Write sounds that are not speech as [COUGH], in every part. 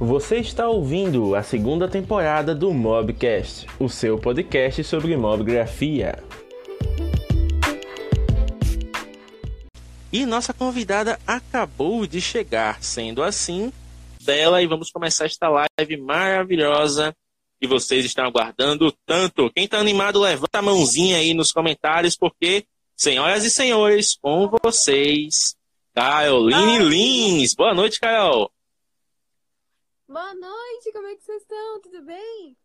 Você está ouvindo a segunda temporada do Mobcast, o seu podcast sobre mobgrafia. E nossa convidada acabou de chegar, sendo assim, dela e vamos começar esta live maravilhosa que vocês estão aguardando tanto. Quem está animado, levanta a mãozinha aí nos comentários, porque, senhoras e senhores, com vocês, Caroline Lins. Boa noite, Carol. Boa noite, como é que vocês estão? Tudo bem?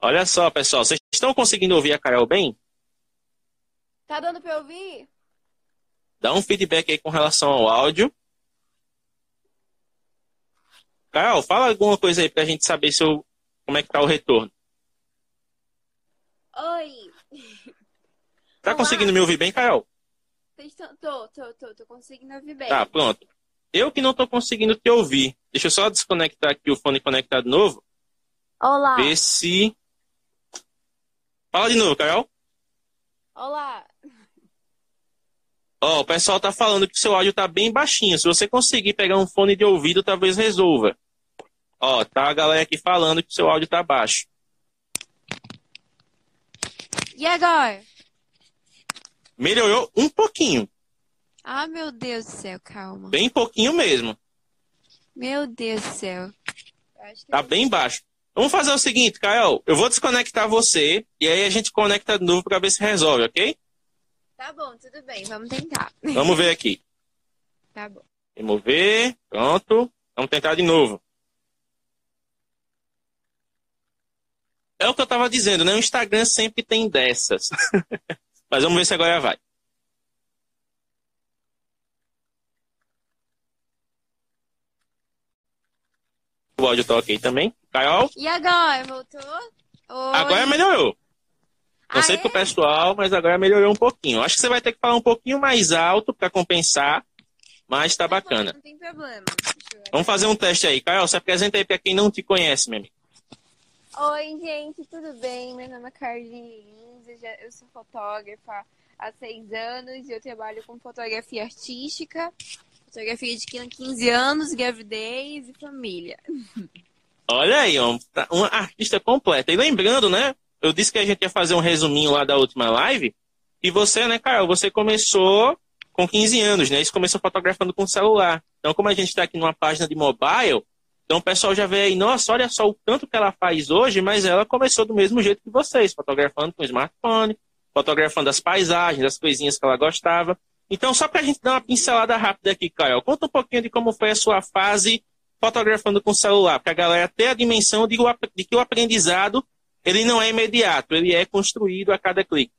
Olha só, pessoal, vocês estão conseguindo ouvir a Carol bem? Tá dando pra ouvir? Dá um feedback aí com relação ao áudio. Carol, fala alguma coisa aí pra gente saber se eu, como é que tá o retorno. Oi! Tá Olá. conseguindo me ouvir bem, Carol? Estão... Tô, tô, tô, tô conseguindo ouvir bem. Tá, pronto. Eu que não tô conseguindo te ouvir. Deixa eu só desconectar aqui o fone conectado novo. Olá! Ver se. Fala de novo, Carol. Olá! Ó, o pessoal tá falando que o seu áudio tá bem baixinho. Se você conseguir pegar um fone de ouvido, talvez resolva. Ó, tá a galera aqui falando que o seu áudio tá baixo. E agora? Melhorou um pouquinho. Ah, meu Deus do céu, calma. Bem pouquinho mesmo. Meu Deus do céu. Tá bem baixo. Vamos fazer o seguinte, Carol. Eu vou desconectar você e aí a gente conecta de novo pra ver se resolve, ok? Tá bom, tudo bem, vamos tentar. [LAUGHS] Vamos ver aqui. Tá bom. Remover. Pronto. Vamos tentar de novo. É o que eu tava dizendo, né? O Instagram sempre tem dessas. [LAUGHS] Mas vamos ver se agora vai. O áudio tá ok também. Carol, E agora, voltou? Oi. agora melhorou. Não Ah, sei é? pro pessoal, mas agora melhorou um pouquinho. Acho que você vai ter que falar um pouquinho mais alto para compensar, mas tá bacana. Não tem problema. Vamos fazer um teste aí. Carol, se apresenta aí para quem não te conhece, meu amigo. Oi, gente, tudo bem? Meu nome é Carlinhos eu sou fotógrafa há seis anos e eu trabalho com fotografia artística, fotografia de 15 anos, gravidez e família. Olha aí, tá uma artista completa. E lembrando, né? Eu disse que a gente ia fazer um resuminho lá da última live. E você, né, Carol, você começou com 15 anos, né? Isso começou fotografando com celular. Então, como a gente está aqui numa página de mobile, então o pessoal já vê aí, nossa, olha só o tanto que ela faz hoje, mas ela começou do mesmo jeito que vocês, fotografando com smartphone, fotografando as paisagens, as coisinhas que ela gostava. Então, só para a gente dar uma pincelada rápida aqui, Carol, conta um pouquinho de como foi a sua fase fotografando com celular, para a galera ter a dimensão de, que o aprendizado ele não é imediato, ele é construído a cada clique.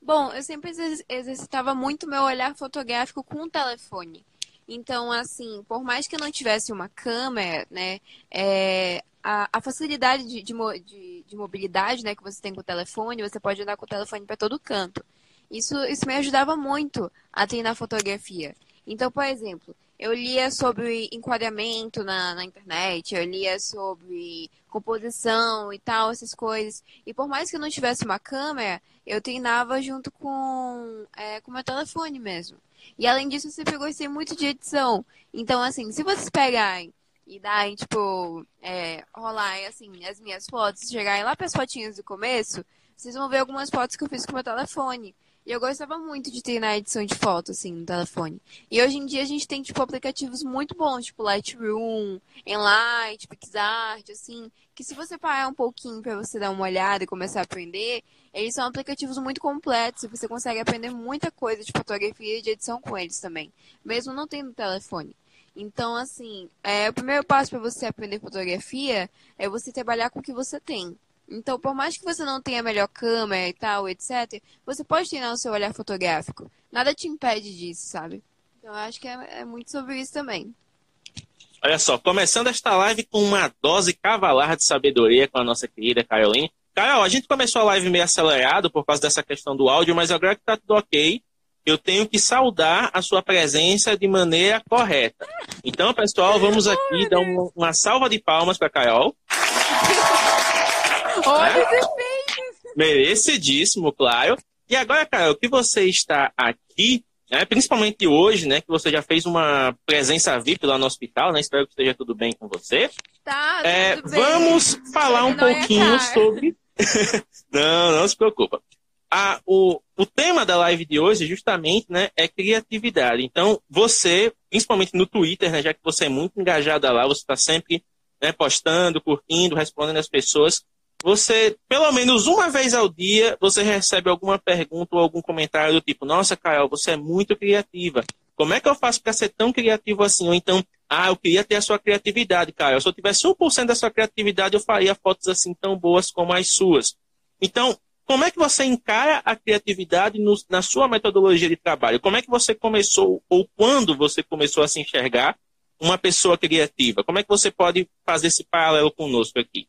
Bom, eu sempre exer- exercitava muito meu olhar fotográfico com o telefone. Então, assim, por mais que eu não tivesse uma câmera, né, é, a, a facilidade de, de- de mobilidade, né, que você tem com o telefone, você pode andar com o telefone para todo canto. Isso, isso me ajudava muito a treinar fotografia. Então, por exemplo, eu lia sobre enquadramento na, na internet, eu lia sobre composição e tal, essas coisas. E por mais que eu não tivesse uma câmera, eu treinava junto com é, com meu telefone mesmo. E além disso, eu sempre gostei muito de edição. Então, assim, se vocês pegarem e darem, tipo, é, assim, as minhas fotos, chegarem lá para as fotinhas do começo, vocês vão ver algumas fotos que eu fiz com meu telefone. E eu gostava muito de treinar a edição de foto, assim, no telefone. E hoje em dia a gente tem, tipo, aplicativos muito bons, tipo Lightroom, Enlight, PixArt, assim, que se você parar um pouquinho para você dar uma olhada e começar a aprender, eles são aplicativos muito completos e você consegue aprender muita coisa de fotografia e de edição com eles também, mesmo não tendo telefone. Então, assim, é, o primeiro passo para você aprender fotografia é você trabalhar com o que você tem. Então, por mais que você não tenha a melhor câmera e tal, etc., você pode treinar o seu olhar fotográfico. Nada te impede disso, sabe? Então, eu acho que é, é muito sobre isso também. Olha só, começando esta live com uma dose cavalar de sabedoria com a nossa querida Caroline. Carol, a gente começou a live meio acelerado por causa dessa questão do áudio, mas agora que tá tudo ok, eu tenho que saudar a sua presença de maneira correta. Então, pessoal, vamos aqui dar uma, uma salva de palmas para Carol. [LAUGHS] Olha os efeitos! Merecidíssimo, claro. E agora, Carol, que você está aqui, né, principalmente hoje, né, que você já fez uma presença VIP lá no hospital, né, espero que esteja tudo bem com você. Tá, É, tudo bem. vamos falar um é pouquinho caro. sobre. [LAUGHS] não, não se preocupa. A, o, o tema da live de hoje, justamente, né, é criatividade. Então, você, principalmente no Twitter, né, já que você é muito engajada lá, você está sempre né, postando, curtindo, respondendo as pessoas. Você, pelo menos uma vez ao dia, você recebe alguma pergunta ou algum comentário do tipo: Nossa, Carol, você é muito criativa. Como é que eu faço para ser tão criativo assim? Ou então, ah, eu queria ter a sua criatividade, Carol. Se eu tivesse 1% da sua criatividade, eu faria fotos assim tão boas como as suas. Então, como é que você encara a criatividade no- na sua metodologia de trabalho? Como é que você começou, ou quando você começou a se enxergar uma pessoa criativa? Como é que você pode fazer esse paralelo conosco aqui?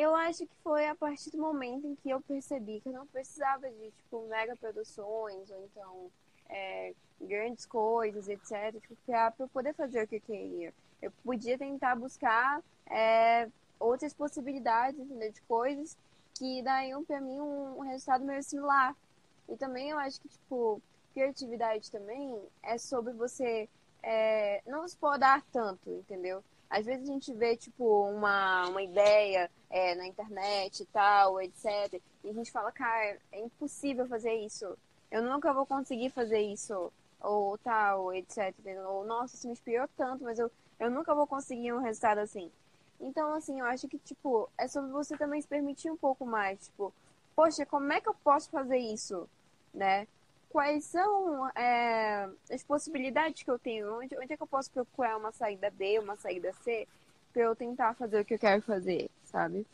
Eu acho que foi a partir do momento em que eu percebi que eu não precisava de, tipo, mega produções ou então é, grandes coisas, etc. Tipo, pra eu poder fazer o que eu queria. Eu podia tentar buscar é, outras possibilidades, entendeu? De coisas que dariam pra mim um, um resultado meio similar. E também eu acho que, tipo, criatividade também é sobre você é, não se podar tanto, entendeu? Às vezes a gente vê, tipo, uma, uma ideia é, na internet e tal, etc. E a gente fala, cara, é impossível fazer isso. Eu nunca vou conseguir fazer isso. Ou tal, etc. Ou, nossa, isso me inspirou tanto, mas eu, eu nunca vou conseguir um resultado assim. Então, assim, eu acho que, tipo, é sobre você também se permitir um pouco mais. Tipo, poxa, como é que eu posso fazer isso? Né? Quais são é, as possibilidades que eu tenho? Onde, onde é que eu posso procurar uma saída B, uma saída C, pra eu tentar fazer o que eu quero fazer, sabe?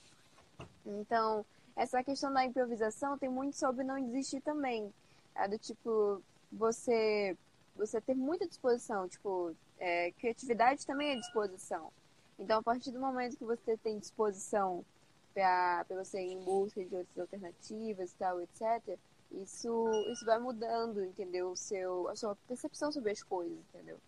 Então, essa questão da improvisação tem muito sobre não desistir também. É do tipo, você, você ter muita disposição. Tipo, é, criatividade também é disposição. Então, a partir do momento que você tem disposição para você ir em busca de outras alternativas e tal, etc., isso, isso vai mudando, entendeu? O seu, a sua percepção sobre as coisas, entendeu?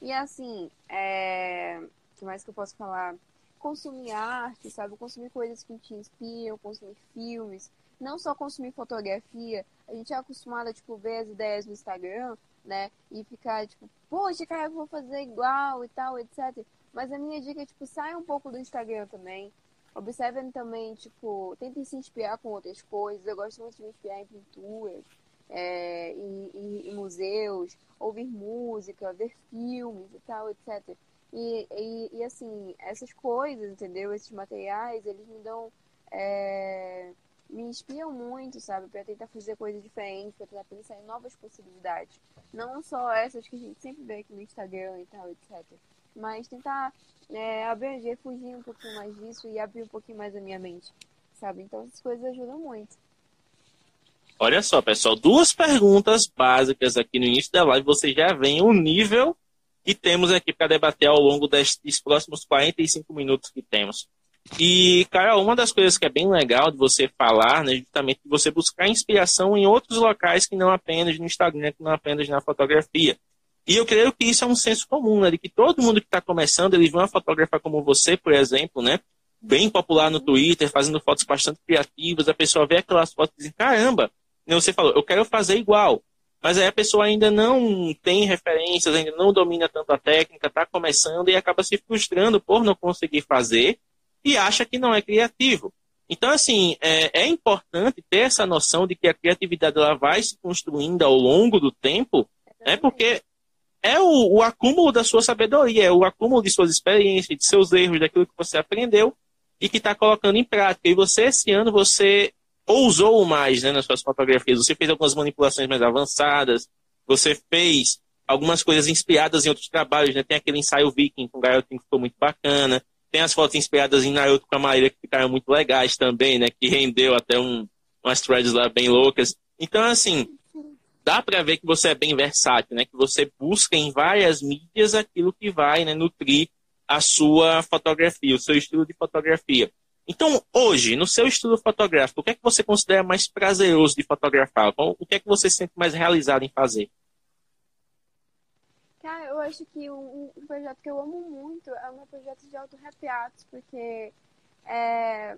E assim, é... o que mais que eu posso falar? Consumir arte, sabe? Consumir coisas que te inspiram, consumir filmes, não só consumir fotografia. A gente é acostumado a, tipo, ver as ideias no Instagram, né? E ficar, tipo, poxa, cara, eu vou fazer igual e tal, etc. Mas a minha dica é, tipo, saia um pouco do Instagram também. Observem também, tipo, tentem se inspirar com outras coisas. Eu gosto muito de me inspirar em pinturas, é, em, museus, ouvir música, ver filmes e tal, etc. E, e, e, assim, essas coisas, entendeu? Esses materiais, eles me dão. é, me inspiram muito, sabe? Pra tentar fazer coisas diferentes, pra tentar pensar em novas possibilidades. Não só essas que a gente sempre vê aqui no Instagram e tal, etc. Mas tentar é, abranger, fugir um pouquinho mais disso e abrir um pouquinho mais a minha mente, sabe? Então essas coisas ajudam muito. Olha só, pessoal, duas perguntas básicas aqui no início da live. Você já vem o nível que temos aqui para debater ao longo destes próximos 45 minutos que temos. E, Carol, uma das coisas que é bem legal de você falar, né, justamente de você buscar inspiração em outros locais que não apenas no Instagram, que não apenas na fotografia. E eu creio que isso é um senso comum, né, de que todo mundo que está começando, ele vê uma fotógrafa como você, por exemplo, né, bem popular no Twitter, fazendo fotos bastante criativas, a pessoa vê aquelas fotos e diz, caramba, né, você falou, eu quero fazer igual. Mas aí a pessoa ainda não tem referências, ainda não domina tanto a técnica, está começando e acaba se frustrando por não conseguir fazer e acha que não é criativo. Então, assim, é, é importante ter essa noção de que a criatividade ela vai se construindo ao longo do tempo, né, porque é o, o acúmulo da sua sabedoria, é o acúmulo de suas experiências, de seus erros, daquilo que você aprendeu e que está colocando em prática. E você, esse ano, você ousou mais né, nas suas fotografias. Você fez algumas manipulações mais avançadas, você fez algumas coisas inspiradas em outros trabalhos, né? Tem aquele ensaio viking com o garotinho que ficou muito bacana. Tem as fotos inspiradas em Naruto com a Maíra que ficaram muito legais também, né? Que rendeu até um, umas threads lá bem loucas. Então, assim, dá para ver que você é bem versátil, né? Que você busca em várias mídias aquilo que vai né, nutrir a sua fotografia, o seu estilo de fotografia. Então, hoje, no seu estilo fotográfico, o que é que você considera mais prazeroso de fotografar? O que é que você se sente mais realizado em fazer? Cara, eu acho que um, um projeto que eu amo muito é o meu projeto de autorretratos, porque é,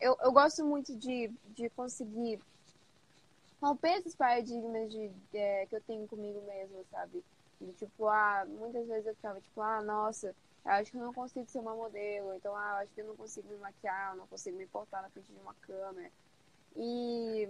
eu, eu gosto muito de, de conseguir romper esses paradigmas de, é, que eu tenho comigo mesmo, sabe? De, tipo, ah, muitas vezes eu ficava tipo, ah, nossa, eu acho que eu não consigo ser uma modelo, então, ah, eu acho que eu não consigo me maquiar, eu não consigo me portar na frente de uma câmera. E,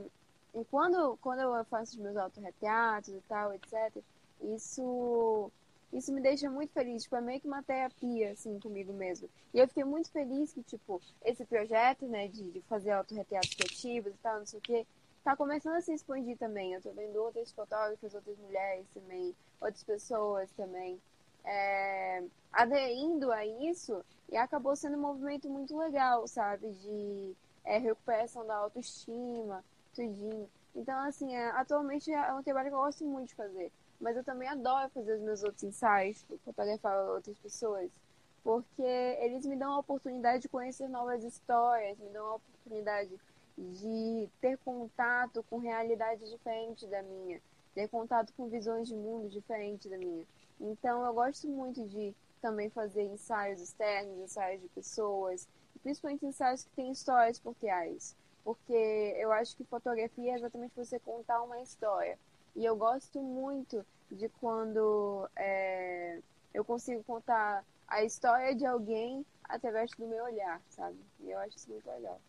e quando, quando eu faço os meus autorretratos e tal, etc., isso isso me deixa muito feliz, tipo, é meio que uma terapia, assim, comigo mesmo. E eu fiquei muito feliz que, tipo, esse projeto, né, de, de fazer autorretratos criativos e tal, não sei o quê, tá começando a se expandir também. Eu tô vendo outras fotógrafas, outras mulheres também, outras pessoas também, é, aderindo a isso, e acabou sendo um movimento muito legal, sabe, de é, recuperação da autoestima, tudinho. Então, assim, é, atualmente é um trabalho que eu gosto muito de fazer mas eu também adoro fazer os meus outros ensaios, fotografar outras pessoas, porque eles me dão a oportunidade de conhecer novas histórias, me dão a oportunidade de ter contato com realidades diferentes da minha, ter contato com visões de mundo diferentes da minha. Então eu gosto muito de também fazer ensaios externos, ensaios de pessoas, principalmente ensaios que têm histórias por trás, porque eu acho que fotografia é exatamente você contar uma história. E eu gosto muito de quando é, eu consigo contar a história de alguém através do meu olhar, sabe? E eu acho isso muito legal.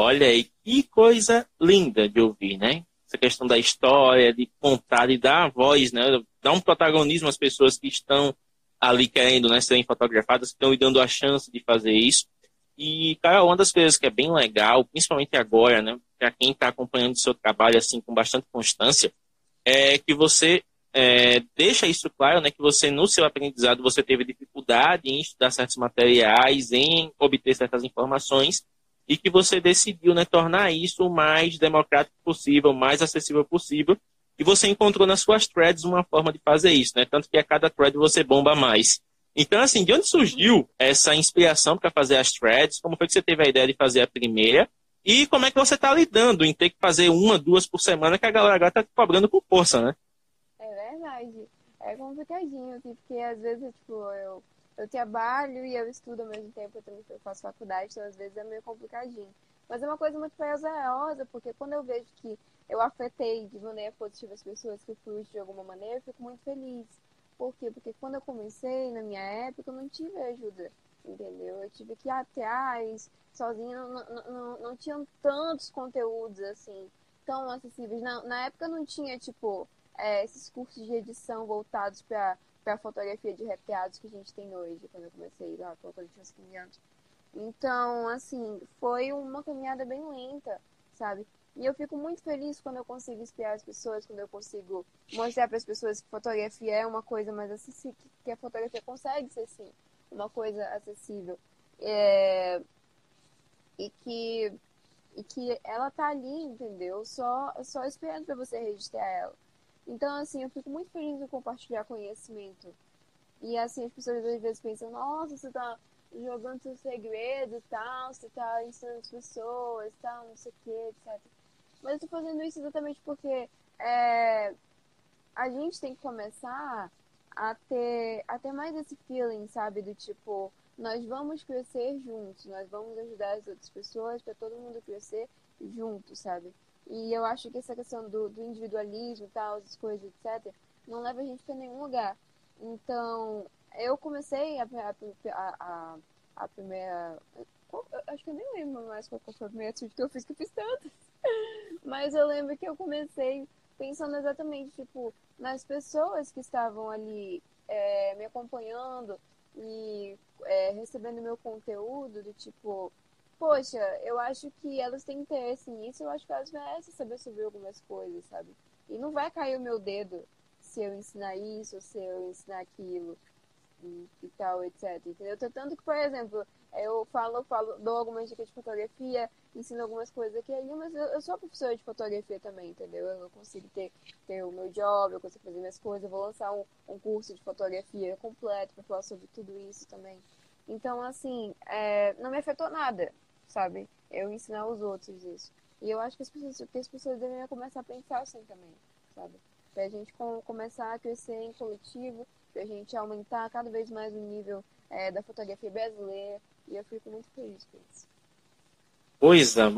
Olha aí, que coisa linda de ouvir, né? Essa questão da história, de contar, de dar voz, né? Dar um protagonismo às pessoas que estão ali querendo né, serem fotografadas, que estão lhe dando a chance de fazer isso. E, cara, uma das coisas que é bem legal, principalmente agora, né? Para quem está acompanhando o seu trabalho assim com bastante constância, é que você é, deixa isso claro, né? Que você no seu aprendizado você teve dificuldade em estudar certos materiais, em obter certas informações e que você decidiu né, tornar isso o mais democrático possível, o mais acessível possível. E você encontrou nas suas threads uma forma de fazer isso, né? Tanto que a cada thread você bomba mais. Então, assim, de onde surgiu essa inspiração para fazer as threads? Como foi que você teve a ideia de fazer a primeira? E como é que você está lidando em ter que fazer uma, duas por semana, que a galera agora está cobrando com força, né? É verdade. É complicadinho, assim, porque às vezes, tipo, eu, eu trabalho e eu estudo ao mesmo tempo, eu também faço faculdade, então às vezes é meio complicadinho. Mas é uma coisa muito prazerosa, porque quando eu vejo que eu afetei de maneira positiva as pessoas, que fui de alguma maneira, eu fico muito feliz. Por quê? Porque quando eu comecei, na minha época, eu não tive ajuda, entendeu? Eu tive que ir atrás, sozinha, não, não, não, não tinham tantos conteúdos, assim, tão acessíveis. Na, na época não tinha, tipo, é, esses cursos de edição voltados para a fotografia de retratos que a gente tem hoje, quando eu comecei lá, quando eu tinha uns 15 anos. Então, assim, foi uma caminhada bem lenta, sabe? E eu fico muito feliz quando eu consigo inspirar as pessoas, quando eu consigo mostrar para as pessoas que fotografia é uma coisa mais acessível, que a fotografia consegue ser, sim, uma coisa acessível. É... E que e que ela tá ali, entendeu? Só, só esperando para você registrar ela. Então, assim, eu fico muito feliz em compartilhar conhecimento. E, assim, as pessoas às vezes pensam, nossa, você tá jogando seu segredo e tal, você tá ensinando as pessoas tal, não sei o que, etc. Mas eu tô fazendo isso exatamente porque é, a gente tem que começar a ter, a ter mais esse feeling, sabe? Do tipo, nós vamos crescer juntos, nós vamos ajudar as outras pessoas para todo mundo crescer junto, sabe? E eu acho que essa questão do, do individualismo e tal, as coisas, etc., não leva a gente para nenhum lugar. Então, eu comecei a, a, a, a primeira. Acho que eu nem lembro mais qual foi a primeira atitude que eu fiz, que eu fiz tantas. [LAUGHS] Mas eu lembro que eu comecei pensando exatamente, tipo, nas pessoas que estavam ali é, me acompanhando e é, recebendo meu conteúdo, do tipo, poxa, eu acho que elas têm interesse nisso, eu acho que elas merecem saber sobre algumas coisas, sabe? E não vai cair o meu dedo se eu ensinar isso, se eu ensinar aquilo e, e tal, etc. Entendeu? Tanto que, por exemplo, eu falo, falo, dou algumas dicas de fotografia, ensino algumas coisas aqui ali, mas eu, eu sou professora de fotografia também, entendeu? Eu consigo ter, ter o meu job, eu consigo fazer minhas coisas, eu vou lançar um, um curso de fotografia completo para falar sobre tudo isso também. Então, assim, é, não me afetou nada, sabe? Eu ensinar os outros isso. E eu acho que as pessoas, que as pessoas devem começar a pensar assim também, sabe? Pra gente com, começar a crescer em coletivo, pra gente aumentar cada vez mais o nível é, da fotografia brasileira, e eu fico muito feliz com isso. Coisa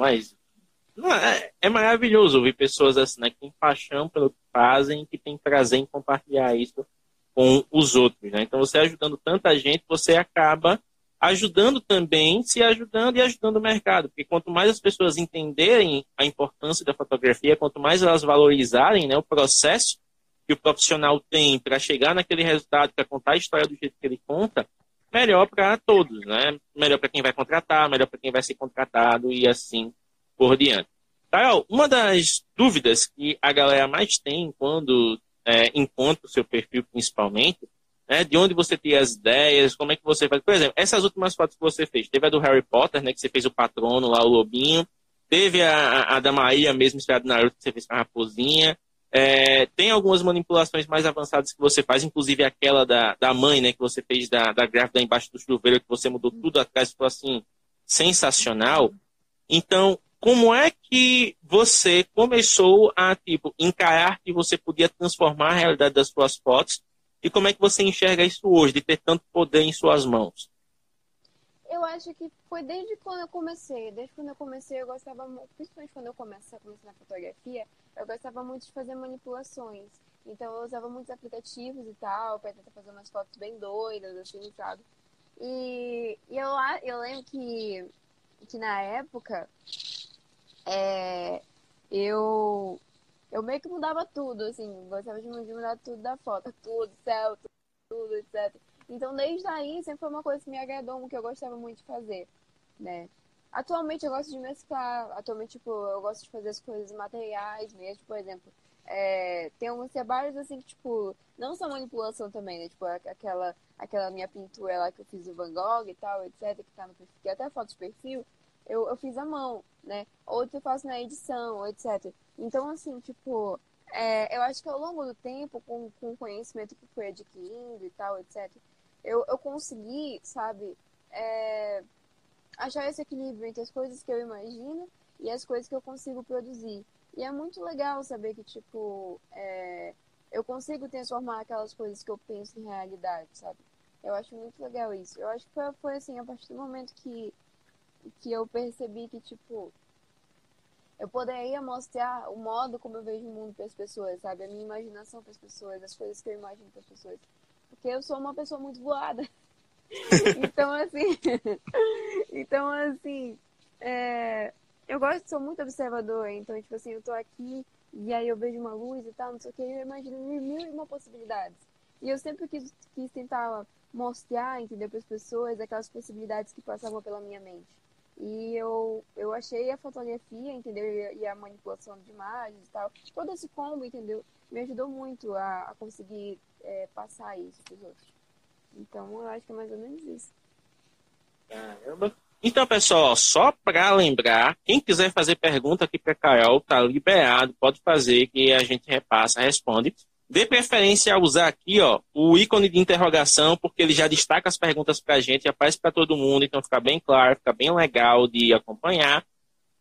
Não, é, é, maravilhoso ouvir pessoas assim, né, que têm paixão pelo que fazem, que têm prazer em compartilhar isso com os outros, né? Então, você ajudando tanta gente, você acaba ajudando também, se ajudando e ajudando o mercado, porque quanto mais as pessoas entenderem a importância da fotografia, quanto mais elas valorizarem né, o processo que o profissional tem para chegar naquele resultado, para contar a história do jeito que ele conta, melhor para todos, né? Melhor para quem vai contratar, melhor para quem vai ser contratado e assim por diante. Carol, uma das dúvidas que a galera mais tem quando é, encontra o seu perfil principalmente, né, de onde você tem as ideias, como é que você faz. Por exemplo, essas últimas fotos que você fez, teve a do Harry Potter, né, que você fez o patrono lá, o lobinho, teve a, a da Maria mesmo, inspirada na Naruto, que você fez com a raposinha, é, tem algumas manipulações mais avançadas que você faz, inclusive aquela da, da mãe, né, que você fez da, da grávida embaixo do chuveiro, que você mudou tudo atrás, ficou assim, sensacional. Então, como é que você começou a, tipo, encarar que você podia transformar a realidade das suas fotos e como é que você enxerga isso hoje, de ter tanto poder em suas mãos? Eu acho que foi desde quando eu comecei. Desde quando eu comecei, eu gostava, principalmente quando eu comecei, comecei na fotografia, eu gostava muito de fazer manipulações. Então eu usava muitos aplicativos e tal, para tentar fazer umas fotos bem doidas, assim, sabe? E, e eu, eu lembro que, que na época é, eu, eu meio que mudava tudo, assim, gostava de mudar tudo da foto, tudo, céu, tudo, etc. Então, desde aí, sempre foi uma coisa que me agradou, que eu gostava muito de fazer, né? Atualmente, eu gosto de mesclar. Atualmente, tipo, eu gosto de fazer as coisas materiais mesmo. Por exemplo, é, tem alguns trabalhos, assim, que, tipo, não são manipulação também, né? Tipo, aquela, aquela minha pintura lá que eu fiz o Van Gogh e tal, etc., que tá no perfil, que até foto de perfil, eu, eu fiz à mão, né? Outro eu faço na edição, etc. Então, assim, tipo, é, eu acho que ao longo do tempo, com, com o conhecimento que fui adquirindo e tal, etc., eu, eu consegui, sabe, é, achar esse equilíbrio entre as coisas que eu imagino e as coisas que eu consigo produzir. E é muito legal saber que, tipo, é, eu consigo transformar aquelas coisas que eu penso em realidade, sabe? Eu acho muito legal isso. Eu acho que foi, foi assim, a partir do momento que, que eu percebi que, tipo, eu poderia mostrar o modo como eu vejo o mundo para as pessoas, sabe? A minha imaginação para as pessoas, as coisas que eu imagino para as pessoas. Porque eu sou uma pessoa muito voada. [LAUGHS] então, assim. [LAUGHS] então, assim. É, eu gosto, sou muito observadora. Então, tipo assim, eu tô aqui e aí eu vejo uma luz e tal, não sei o que, eu imagino mil e uma possibilidades. E eu sempre quis, quis tentar mostrar, entendeu, para as pessoas aquelas possibilidades que passavam pela minha mente. E eu, eu achei a fotografia, entendeu? E a manipulação de imagens e tal. Todo esse combo, entendeu? Me ajudou muito a, a conseguir é, passar isso para os outros. Então, eu acho que é mais ou menos isso. Caramba. Então, pessoal, só para lembrar, quem quiser fazer pergunta aqui para Carol, tá liberado, pode fazer que a gente repassa, responde. Dê preferência a usar aqui ó, o ícone de interrogação, porque ele já destaca as perguntas para a gente, aparece para todo mundo, então fica bem claro, fica bem legal de acompanhar.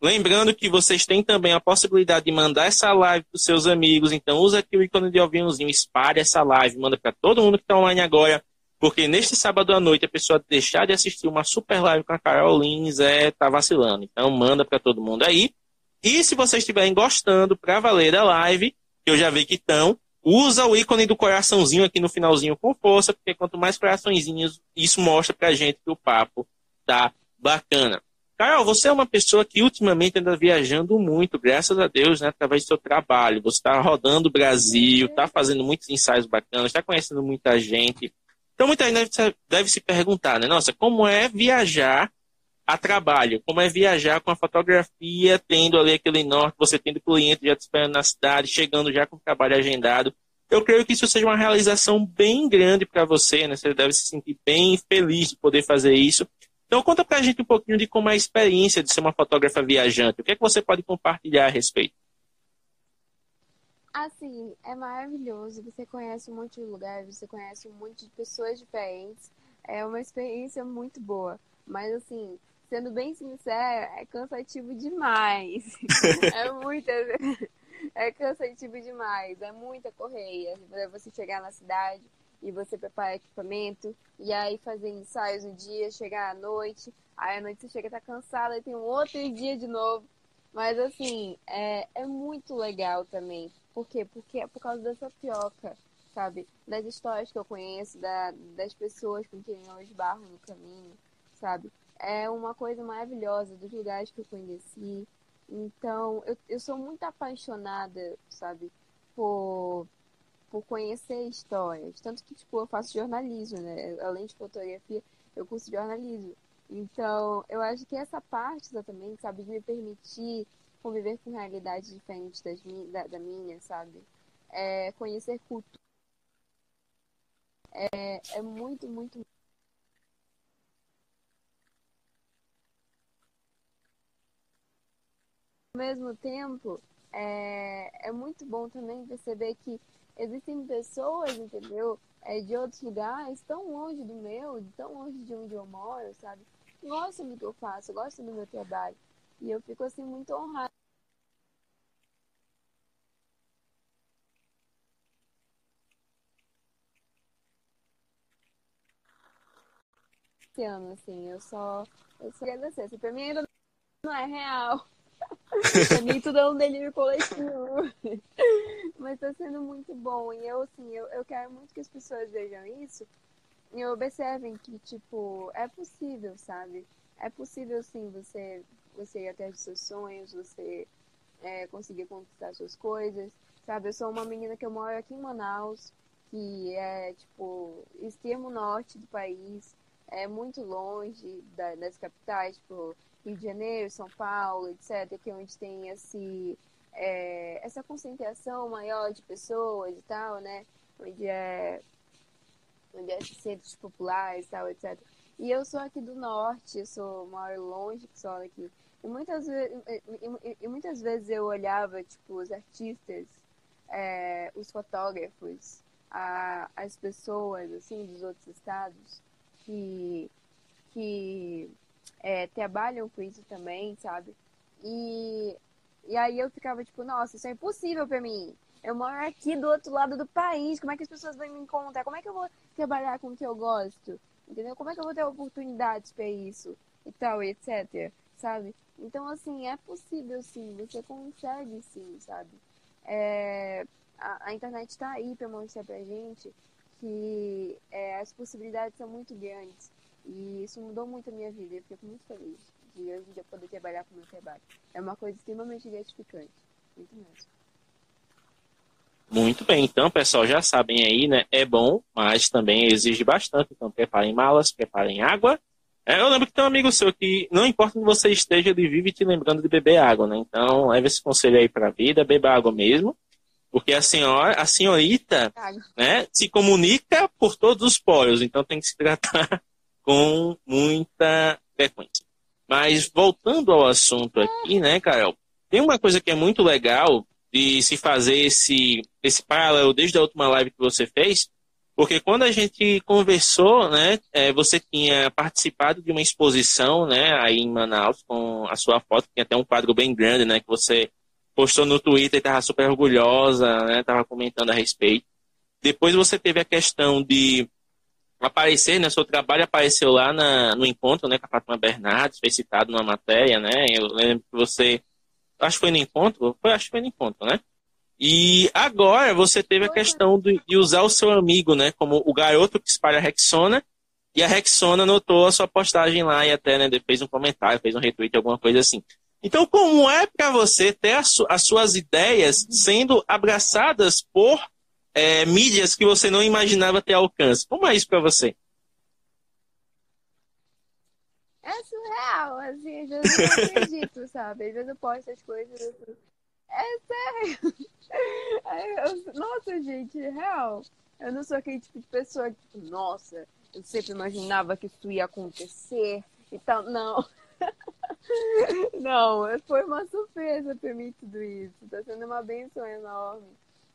Lembrando que vocês têm também a possibilidade de mandar essa live para os seus amigos, então usa aqui o ícone de ovinhozinho, espalhe essa live, manda para todo mundo que está online agora, porque neste sábado à noite a pessoa deixar de assistir uma super live com a Carol Lins é tá vacilando. Então manda para todo mundo aí. E se vocês estiverem gostando para valer a live, que eu já vi que estão, Usa o ícone do coraçãozinho aqui no finalzinho com força, porque quanto mais coraçõezinhos, isso mostra pra gente que o papo tá bacana. Carol, você é uma pessoa que ultimamente anda viajando muito, graças a Deus, né, através do seu trabalho. Você está rodando o Brasil, está fazendo muitos ensaios bacanas, está conhecendo muita gente. Então, muita gente deve, deve se perguntar, né? Nossa, como é viajar a trabalho, como é viajar com a fotografia, tendo ali aquele norte, você tendo cliente já te esperando na cidade, chegando já com o trabalho agendado. Eu creio que isso seja uma realização bem grande para você, né? Você deve se sentir bem feliz de poder fazer isso. Então conta para a gente um pouquinho de como é a experiência de ser uma fotógrafa viajante. O que é que você pode compartilhar a respeito? Assim, é maravilhoso. Você conhece um monte de lugares, você conhece um monte de pessoas diferentes. É uma experiência muito boa. Mas assim, sendo bem sincera, é cansativo demais. [LAUGHS] é muita. É cansativo demais, é muita correia. Você chegar na cidade e você preparar equipamento, e aí fazer ensaios no dia, chegar à noite, aí à noite você chega tá cansada e tem um outro dia de novo. Mas assim, é, é muito legal também. Por quê? Porque é por causa dessa pioca, sabe? Das histórias que eu conheço, da, das pessoas com quem eu esbarro no caminho, sabe? É uma coisa maravilhosa dos lugares que eu conheci. Então, eu, eu sou muito apaixonada, sabe, por, por conhecer histórias. Tanto que, tipo, eu faço jornalismo, né? Além de fotografia, eu curso jornalismo. Então, eu acho que essa parte exatamente, sabe, de me permitir conviver com realidades diferentes das, da, da minha, sabe? É, conhecer cultura. É, é muito, muito. Ao mesmo tempo, é, é muito bom também perceber que existem pessoas, entendeu? É, de outros lugares, tão longe do meu, tão longe de onde eu moro, sabe? Gostam do que eu faço, gostam do meu trabalho. E eu fico assim muito honrada. Esse ano, assim, eu só, eu só agradecer. Assim, pra mim ainda não é real. [LAUGHS] pra mim tudo é um delírio coletivo. [LAUGHS] Mas tá sendo muito bom. E eu, assim, eu, eu quero muito que as pessoas vejam isso e observem que, tipo, é possível, sabe? É possível, sim, você, você ir atrás dos seus sonhos, você é, conseguir conquistar suas coisas, sabe? Eu sou uma menina que eu moro aqui em Manaus, que é, tipo, extremo norte do país, é muito longe da, das capitais, tipo, Rio de Janeiro, São Paulo, etc., que é onde tem esse, é, essa concentração maior de pessoas e tal, né? Onde é onde é centros populares, tal, etc. E eu sou aqui do norte, eu sou moro longe que sou aqui. E muitas, vezes, e, e, muitas vezes eu olhava, tipo, os artistas, é, os fotógrafos, a, as pessoas, assim, dos outros estados que, que é, trabalham com isso também, sabe? E, e aí eu ficava, tipo, nossa, isso é impossível para mim. Eu moro aqui do outro lado do país, como é que as pessoas vão me encontrar? Como é que eu vou trabalhar com o que eu gosto? Entendeu? Como é que eu vou ter oportunidades para isso? E tal, etc. Sabe? Então, assim, é possível sim, você consegue sim, sabe? É, a, a, internet está aí para mostrar pra gente que é, as possibilidades são muito grandes. E isso mudou muito a minha vida. Eu fico muito feliz de hoje dia poder trabalhar com o meu trabalho. É uma coisa extremamente gratificante. Muito mesmo. Muito bem, então, pessoal, já sabem aí, né? É bom, mas também exige bastante. Então, preparem malas, preparem água. É, eu lembro que tem um amigo seu que, não importa onde você esteja, ele vive te lembrando de beber água, né? Então, leve esse conselho aí para a vida, beba água mesmo. Porque a senhora, a senhorita, né, se comunica por todos os poros, então tem que se tratar com muita frequência. Mas voltando ao assunto aqui, né, Carol, tem uma coisa que é muito legal de se fazer esse, esse paralelo desde a última live que você fez, porque quando a gente conversou, né, é, você tinha participado de uma exposição, né, aí em Manaus, com a sua foto, tinha até um quadro bem grande, né, que você postou no Twitter e estava super orgulhosa, né, estava comentando a respeito. Depois você teve a questão de aparecer, né, seu trabalho apareceu lá na, no encontro, né, com a Fátima Bernardes, foi citado numa matéria, né, eu lembro que você acho que foi no encontro, foi, acho que foi no encontro, né? E agora você teve a questão de, usar o seu amigo, né? Como o garoto que espalha a Rexona. E a Rexona notou a sua postagem lá e até né, fez um comentário, fez um retweet, alguma coisa assim. Então, como é para você ter as, as, suas ideias sendo abraçadas por é, mídias que você não imaginava ter alcance? Como é isso para você? é surreal, assim, vezes eu não acredito, sabe? Às vezes eu posto as coisas. É sério. [LAUGHS] Nossa, gente, é real. Eu não sou aquele tipo de pessoa que, tipo, nossa, eu sempre imaginava que isso ia acontecer e tal. Não. [LAUGHS] Não, foi uma surpresa pra mim tudo isso. Tá sendo uma benção enorme.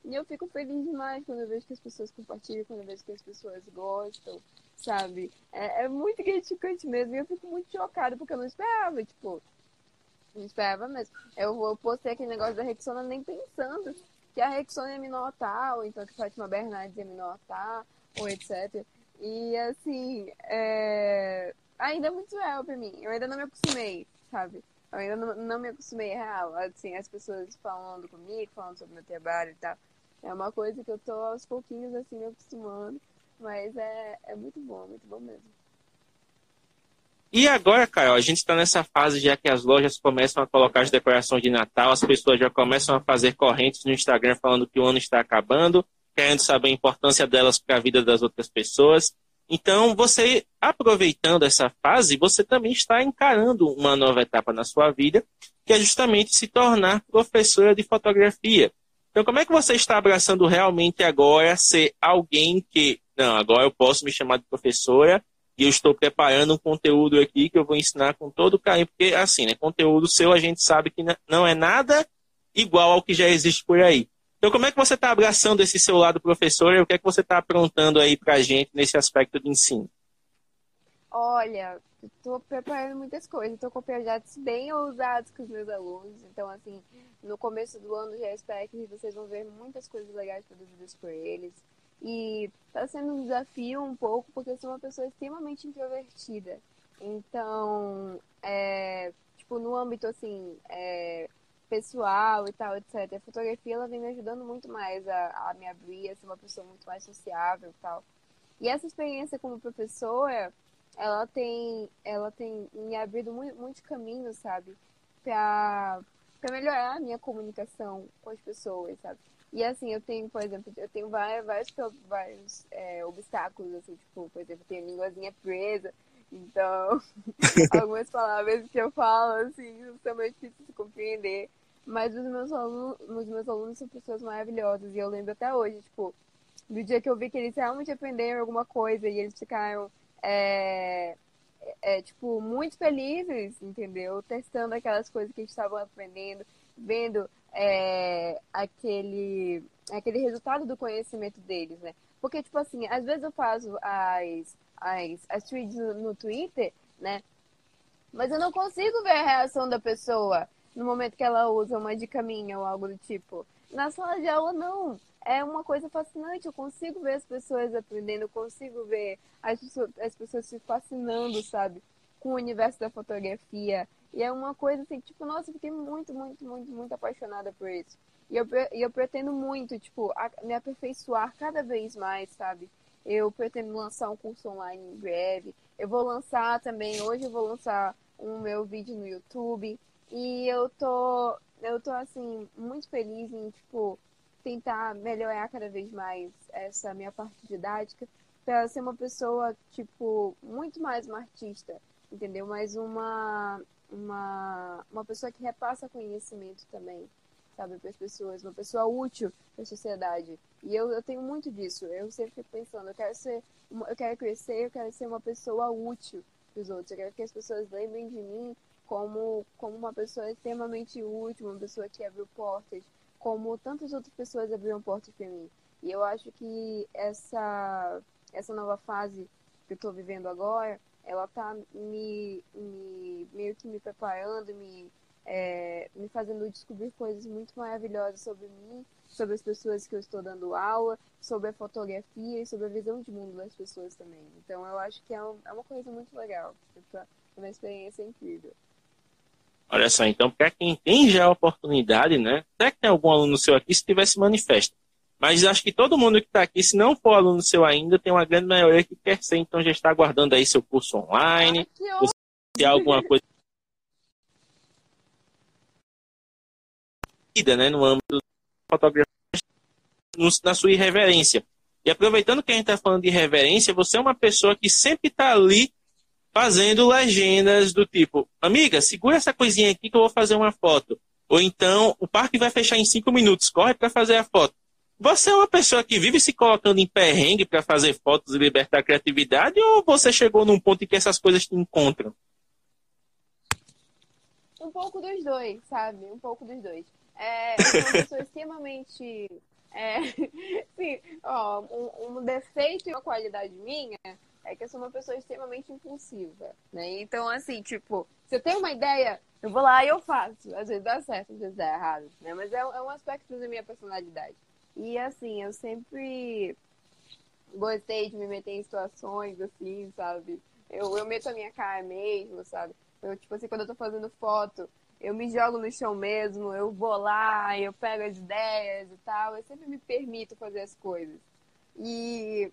E eu fico feliz demais quando eu vejo que as pessoas compartilham, quando eu vejo que as pessoas gostam sabe? É, é muito gratificante mesmo. E eu fico muito chocada porque eu não esperava, tipo, não esperava mesmo. Eu, eu postei aquele negócio da Rexona nem pensando que a Rexona ia me notar, ou então que Fátima Bernardes ia me notar, ou etc. E assim, é... ainda é muito real pra mim. Eu ainda não me acostumei, sabe? Eu ainda não, não me acostumei real, assim, as pessoas falando comigo, falando sobre meu trabalho e tal. É uma coisa que eu tô aos pouquinhos, assim, me acostumando. Mas é, é muito bom, muito bom mesmo. E agora, Caio, a gente está nessa fase já que as lojas começam a colocar as decorações de Natal, as pessoas já começam a fazer correntes no Instagram falando que o ano está acabando, querendo saber a importância delas para a vida das outras pessoas. Então, você, aproveitando essa fase, você também está encarando uma nova etapa na sua vida, que é justamente se tornar professora de fotografia. Então, como é que você está abraçando realmente agora ser alguém que, não, agora eu posso me chamar de professora e eu estou preparando um conteúdo aqui que eu vou ensinar com todo carinho, porque, assim, né, conteúdo seu a gente sabe que não é nada igual ao que já existe por aí. Então, como é que você está abraçando esse seu lado professor e o que é que você está aprontando aí para a gente nesse aspecto de ensino? Olha, estou preparando muitas coisas. Estou com projetos bem ousados com os meus alunos. Então, assim, no começo do ano já espero que vocês vão ver muitas coisas legais produzidas por eles. E está sendo um desafio um pouco, porque eu sou uma pessoa extremamente introvertida. Então, é, tipo, no âmbito, assim, é, pessoal e tal, etc. A fotografia ela vem me ajudando muito mais a, a me abrir, a ser uma pessoa muito mais sociável e tal. E essa experiência como professora, ela tem, ela tem me abrido muito, muito caminho, sabe? Pra, pra melhorar a minha comunicação com as pessoas, sabe? E assim, eu tenho, por exemplo, eu tenho vários, vários, vários é, obstáculos, assim, tipo, por exemplo, eu tenho a linguazinha presa, então, [LAUGHS] algumas palavras que eu falo, assim, são meio difíceis de compreender. Mas os meus, alunos, os meus alunos são pessoas maravilhosas. E eu lembro até hoje, tipo, do dia que eu vi que eles realmente aprenderam alguma coisa e eles ficaram, é, é, tipo, muito felizes, entendeu? Testando aquelas coisas que eles estavam aprendendo, vendo é, aquele, aquele resultado do conhecimento deles, né? Porque, tipo assim, às vezes eu faço as, as, as tweets no, no Twitter, né? Mas eu não consigo ver a reação da pessoa no momento que ela usa uma dica minha ou algo do tipo. Na sala de aula, não. É uma coisa fascinante. Eu consigo ver as pessoas aprendendo, eu consigo ver as, as pessoas se fascinando, sabe? Com o universo da fotografia. E é uma coisa assim, tipo, nossa, eu fiquei muito, muito, muito, muito apaixonada por isso. E eu, e eu pretendo muito, tipo, a, me aperfeiçoar cada vez mais, sabe? Eu pretendo lançar um curso online em breve. Eu vou lançar também, hoje eu vou lançar um meu vídeo no YouTube. E eu tô, eu tô assim, muito feliz em, tipo, tentar melhorar cada vez mais essa minha parte didática para ser uma pessoa, tipo, muito mais uma artista, entendeu? Mais uma, uma, uma pessoa que repassa conhecimento também, sabe, para as pessoas, uma pessoa útil para a sociedade. E eu, eu tenho muito disso. Eu sempre fico pensando, eu quero ser, eu quero crescer, eu quero ser uma pessoa útil para os outros. Eu quero que as pessoas lembrem de mim como, como uma pessoa extremamente útil, uma pessoa que abriu portas, como tantas outras pessoas abriram portas para mim. E eu acho que essa, essa nova fase que eu estou vivendo agora, ela está me, me, meio que me preparando, me, é, me fazendo descobrir coisas muito maravilhosas sobre mim, sobre as pessoas que eu estou dando aula, sobre a fotografia e sobre a visão de mundo das pessoas também. Então eu acho que é, um, é uma coisa muito legal, é uma experiência incrível. Olha só, então, para quem tem já a oportunidade, né? Até que tem algum aluno seu aqui, se tivesse manifesto. Mas acho que todo mundo que está aqui, se não for aluno seu ainda, tem uma grande maioria que quer ser, então já está aguardando aí seu curso online, ah, se alguma coisa né, no âmbito da fotografia, na sua irreverência. E aproveitando que a gente está falando de irreverência, você é uma pessoa que sempre está ali fazendo legendas do tipo, amiga, segura essa coisinha aqui que eu vou fazer uma foto. Ou então, o parque vai fechar em cinco minutos, corre para fazer a foto. Você é uma pessoa que vive se colocando em perrengue para fazer fotos e libertar a criatividade, ou você chegou num ponto em que essas coisas te encontram? Um pouco dos dois, sabe? Um pouco dos dois. É, eu sou uma pessoa extremamente. É, [LAUGHS] sim, ó, um, um defeito e uma qualidade minha é que eu sou uma pessoa extremamente impulsiva, né? Então, assim, tipo, se eu tenho uma ideia, eu vou lá e eu faço. Às vezes dá certo, às vezes dá errado, né? Mas é, é um aspecto da minha personalidade. E, assim, eu sempre gostei de me meter em situações, assim, sabe? Eu, eu meto a minha cara mesmo, sabe? Eu, tipo assim, quando eu tô fazendo foto, eu me jogo no chão mesmo, eu vou lá, eu pego as ideias e tal, eu sempre me permito fazer as coisas. E,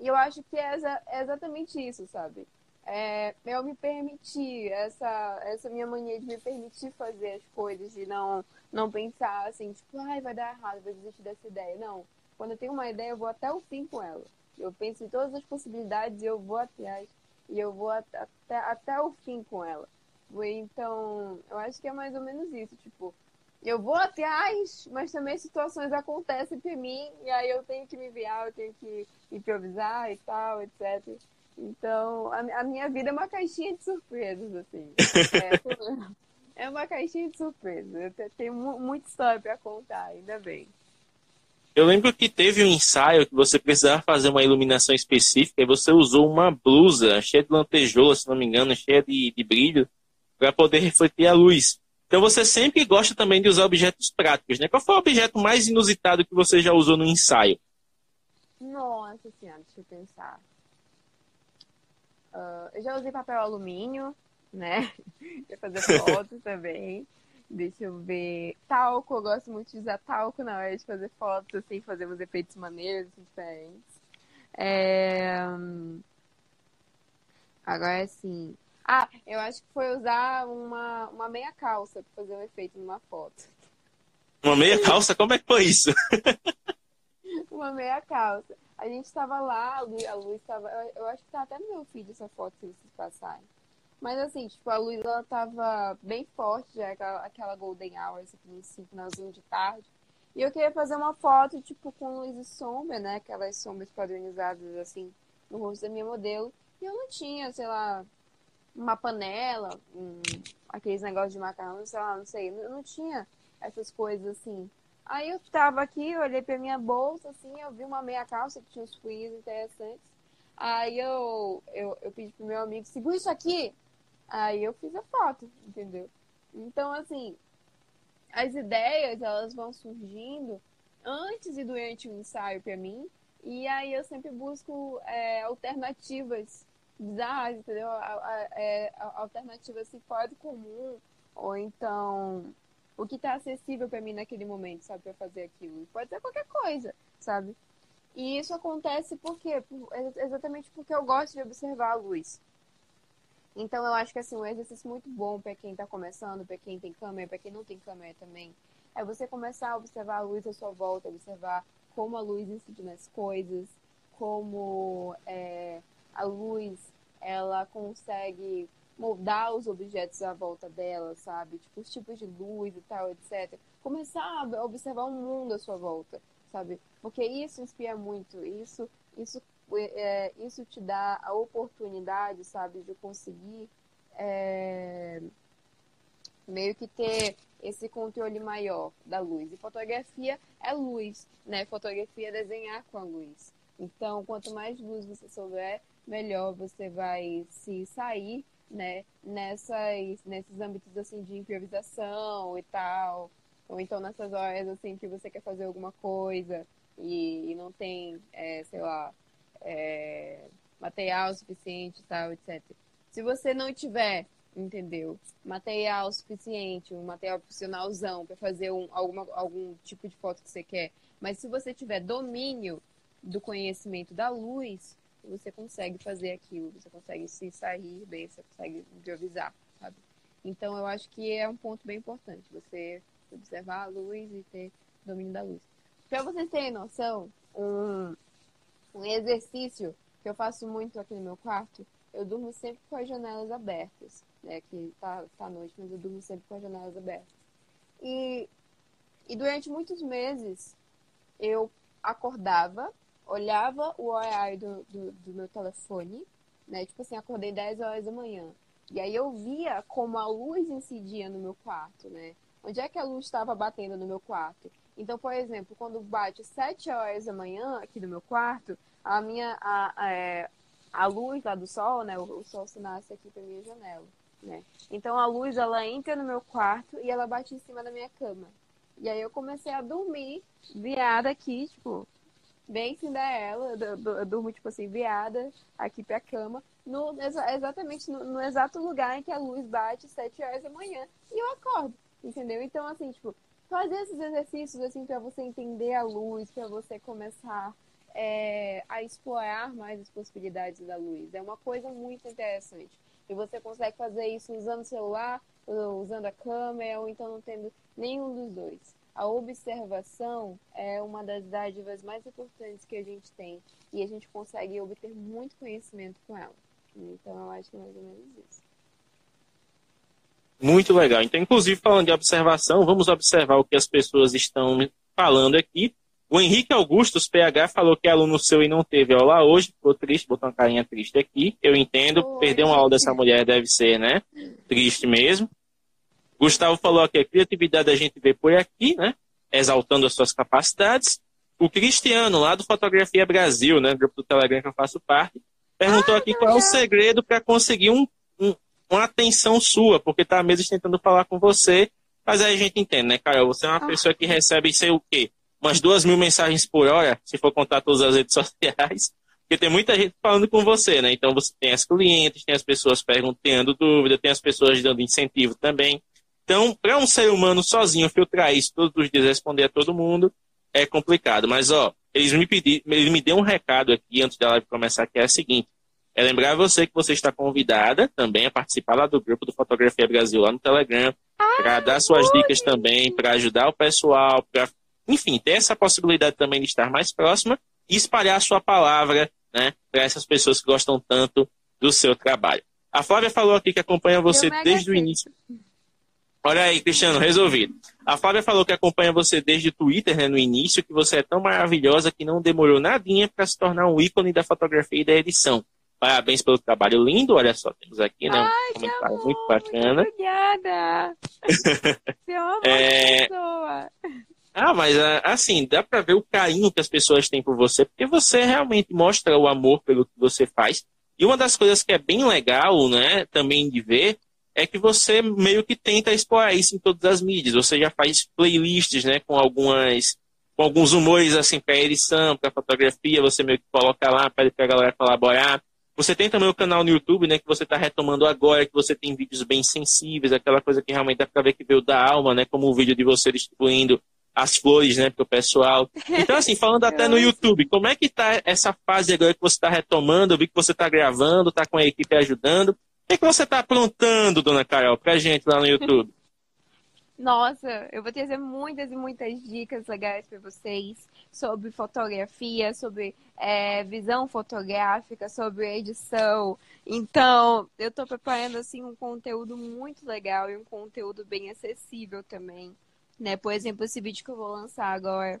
e eu acho que é, é exatamente isso, sabe? É, eu me permitir, essa, essa minha mania de me permitir fazer as coisas, de não, não pensar assim, tipo, ai, vai dar errado, vou desistir dessa ideia. Não. Quando eu tenho uma ideia, eu vou até o fim com ela. Eu penso em todas as possibilidades e eu vou atrás. E eu vou até, até o fim com ela. Então, eu acho que é mais ou menos isso. Tipo, eu vou atrás, mas também situações acontecem para mim, e aí eu tenho que me enviar, eu tenho que improvisar e tal, etc. Então, a, a minha vida é uma caixinha de surpresas, assim. É, [LAUGHS] é uma caixinha de surpresas. Eu tenho muita história para contar, ainda bem. Eu lembro que teve um ensaio que você precisava fazer uma iluminação específica e você usou uma blusa cheia de lantejoula, se não me engano, cheia de, de brilho, para poder refletir a luz. Então você sempre gosta também de usar objetos práticos, né? Qual foi o objeto mais inusitado que você já usou no ensaio? Nossa senhora, deixa eu pensar. Uh, eu já usei papel alumínio, né? [LAUGHS] para fazer fotos [LAUGHS] também. Deixa eu ver. Talco, eu gosto muito de usar talco na hora de fazer fotos, assim, fazer uns efeitos maneiros, assim, diferentes. É... Agora, assim. Ah, eu acho que foi usar uma, uma meia calça para fazer um efeito numa foto. Uma meia calça? Como é que foi isso? [LAUGHS] uma meia calça. A gente estava lá, a luz estava. Eu acho que tá até no meu feed essa foto, se vocês passarem. Mas assim, tipo, a luz ela tava bem forte, já aquela, aquela golden hour, esse assim, finalzinho de tarde. E eu queria fazer uma foto, tipo, com luz e sombra, né? Aquelas sombras padronizadas, assim, no rosto da minha modelo. E eu não tinha, sei lá, uma panela, um, aqueles negócios de macarrão, sei lá, não sei. Eu não tinha essas coisas assim. Aí eu tava aqui, olhei pra minha bolsa, assim, eu vi uma meia calça que tinha uns furinhos interessantes. Aí eu, eu, eu pedi pro meu amigo, segura isso aqui. Aí eu fiz a foto, entendeu? Então, assim, as ideias, elas vão surgindo antes e durante o ensaio para mim. E aí eu sempre busco é, alternativas bizarras, entendeu? É, alternativas assim, fora do comum. Ou então, o que está acessível para mim naquele momento, sabe? Para fazer aquilo. Pode ser qualquer coisa, sabe? E isso acontece porque, exatamente porque eu gosto de observar a luz. Então eu acho que assim, um exercício muito bom para quem está começando, para quem tem câmera, para quem não tem câmera também, é você começar a observar a luz à sua volta, observar como a luz incide nas coisas, como é, a luz ela consegue moldar os objetos à volta dela, sabe? Tipo, os tipos de luz e tal, etc. Começar a observar o mundo à sua volta, sabe? Porque isso inspira muito, isso, isso é, isso te dá a oportunidade, sabe, de conseguir é, meio que ter esse controle maior da luz. E fotografia é luz, né? Fotografia é desenhar com a luz. Então, quanto mais luz você souber, melhor você vai se sair, né? Nessas, nesses âmbitos assim de improvisação e tal. Ou então nessas horas assim que você quer fazer alguma coisa e, e não tem, é, sei lá, é, material suficiente tal, etc. Se você não tiver, entendeu? Material suficiente, um material profissionalzão para fazer um, alguma, algum tipo de foto que você quer, mas se você tiver domínio do conhecimento da luz, você consegue fazer aquilo, você consegue se sair bem, você consegue improvisar, sabe? Então eu acho que é um ponto bem importante, você observar a luz e ter domínio da luz. Para vocês terem noção, um, um exercício que eu faço muito aqui no meu quarto, eu durmo sempre com as janelas abertas, né? Que tá, tá noite, mas eu durmo sempre com as janelas abertas. E, e durante muitos meses eu acordava, olhava o horário do, do, do meu telefone, né? Tipo assim, acordei 10 horas da manhã. E aí eu via como a luz incidia no meu quarto, né? Onde é que a luz estava batendo no meu quarto? Então, por exemplo, quando bate 7 horas da manhã aqui no meu quarto, a minha a, a, é, a luz lá do sol, né? O, o sol se nasce aqui pra minha janela, né? Então a luz ela entra no meu quarto e ela bate em cima da minha cama. E aí eu comecei a dormir virada aqui, tipo, bem Cinderela, eu durmo, tipo assim, viada, aqui pra cama, no, exatamente no, no, exato lugar em que a luz bate sete horas da manhã e eu acordo, entendeu? Então, assim, tipo, fazer esses exercícios, assim, pra você entender a luz, pra você começar é, a explorar mais as possibilidades da luz. É uma coisa muito interessante. E você consegue fazer isso usando o celular, usando a câmera, ou então não tendo nenhum dos dois. A observação é uma das dádivas mais importantes que a gente tem. E a gente consegue obter muito conhecimento com ela. Então eu acho que é mais ou menos isso. Muito legal. Então, inclusive, falando de observação, vamos observar o que as pessoas estão falando aqui. O Henrique Augustos, PH, falou que é aluno seu e não teve aula hoje, ficou triste, botou uma carinha triste aqui. Eu entendo, Oi. perder uma aula dessa mulher deve ser, né? Triste mesmo. Gustavo falou que a criatividade a gente vê por aqui, né? Exaltando as suas capacidades. O Cristiano, lá do Fotografia Brasil, né? Grupo do Telegram que eu faço parte, perguntou ah, aqui qual é o segredo para conseguir um, um, uma atenção sua, porque tá mesmo tentando falar com você, mas aí a gente entende, né, Carol? Você é uma ah. pessoa que recebe, sei o quê? umas duas mil mensagens por hora, se for contar todas as redes [LAUGHS] sociais, porque tem muita gente falando com você, né? Então você tem as clientes, tem as pessoas perguntando dúvida, tem as pessoas dando incentivo também. Então, para um ser humano sozinho filtrar isso todos os dias, responder a todo mundo, é complicado. Mas, ó, eles me pediram, ele me deu um recado aqui antes da live começar, que é o seguinte: é lembrar você que você está convidada também a participar lá do grupo do Fotografia Brasil lá no Telegram, para dar suas dicas também, para ajudar o pessoal, para enfim, ter essa possibilidade também de estar mais próxima e espalhar a sua palavra né, para essas pessoas que gostam tanto do seu trabalho. A Flávia falou aqui que acompanha você desde o início. Olha aí, Cristiano, resolvido. A Flávia falou que acompanha você desde o Twitter, né, no início, que você é tão maravilhosa que não demorou nadinha para se tornar um ícone da fotografia e da edição. Parabéns pelo trabalho lindo. Olha só, temos aqui né, um comentário amor, muito bacana. Muito obrigada. [LAUGHS] Você é uma é... pessoa. Ah, mas ah, assim, dá para ver o carinho que as pessoas têm por você, porque você realmente mostra o amor pelo que você faz. E uma das coisas que é bem legal, né, também de ver, é que você meio que tenta explorar isso em todas as mídias. Você já faz playlists, né, com algumas com alguns humores assim para edição, para fotografia, você meio que coloca lá para a galera colaborar. Você tem também o canal no YouTube, né, que você está retomando agora, que você tem vídeos bem sensíveis, aquela coisa que realmente dá para ver que veio da alma, né, como o vídeo de você distribuindo as flores, né, pro pessoal. Então, assim, [LAUGHS] falando até no YouTube, como é que tá essa fase agora que você está retomando? Eu vi que você está gravando, está com a equipe ajudando. O que, que você está aprontando, dona Carol, pra gente lá no YouTube? [LAUGHS] Nossa, eu vou trazer muitas e muitas dicas legais para vocês sobre fotografia, sobre é, visão fotográfica, sobre edição. Então, eu estou preparando assim um conteúdo muito legal e um conteúdo bem acessível também né? Por exemplo, esse vídeo que eu vou lançar agora,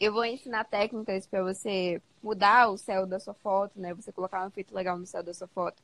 eu vou ensinar técnicas para você mudar o céu da sua foto, né? Você colocar um efeito legal no céu da sua foto.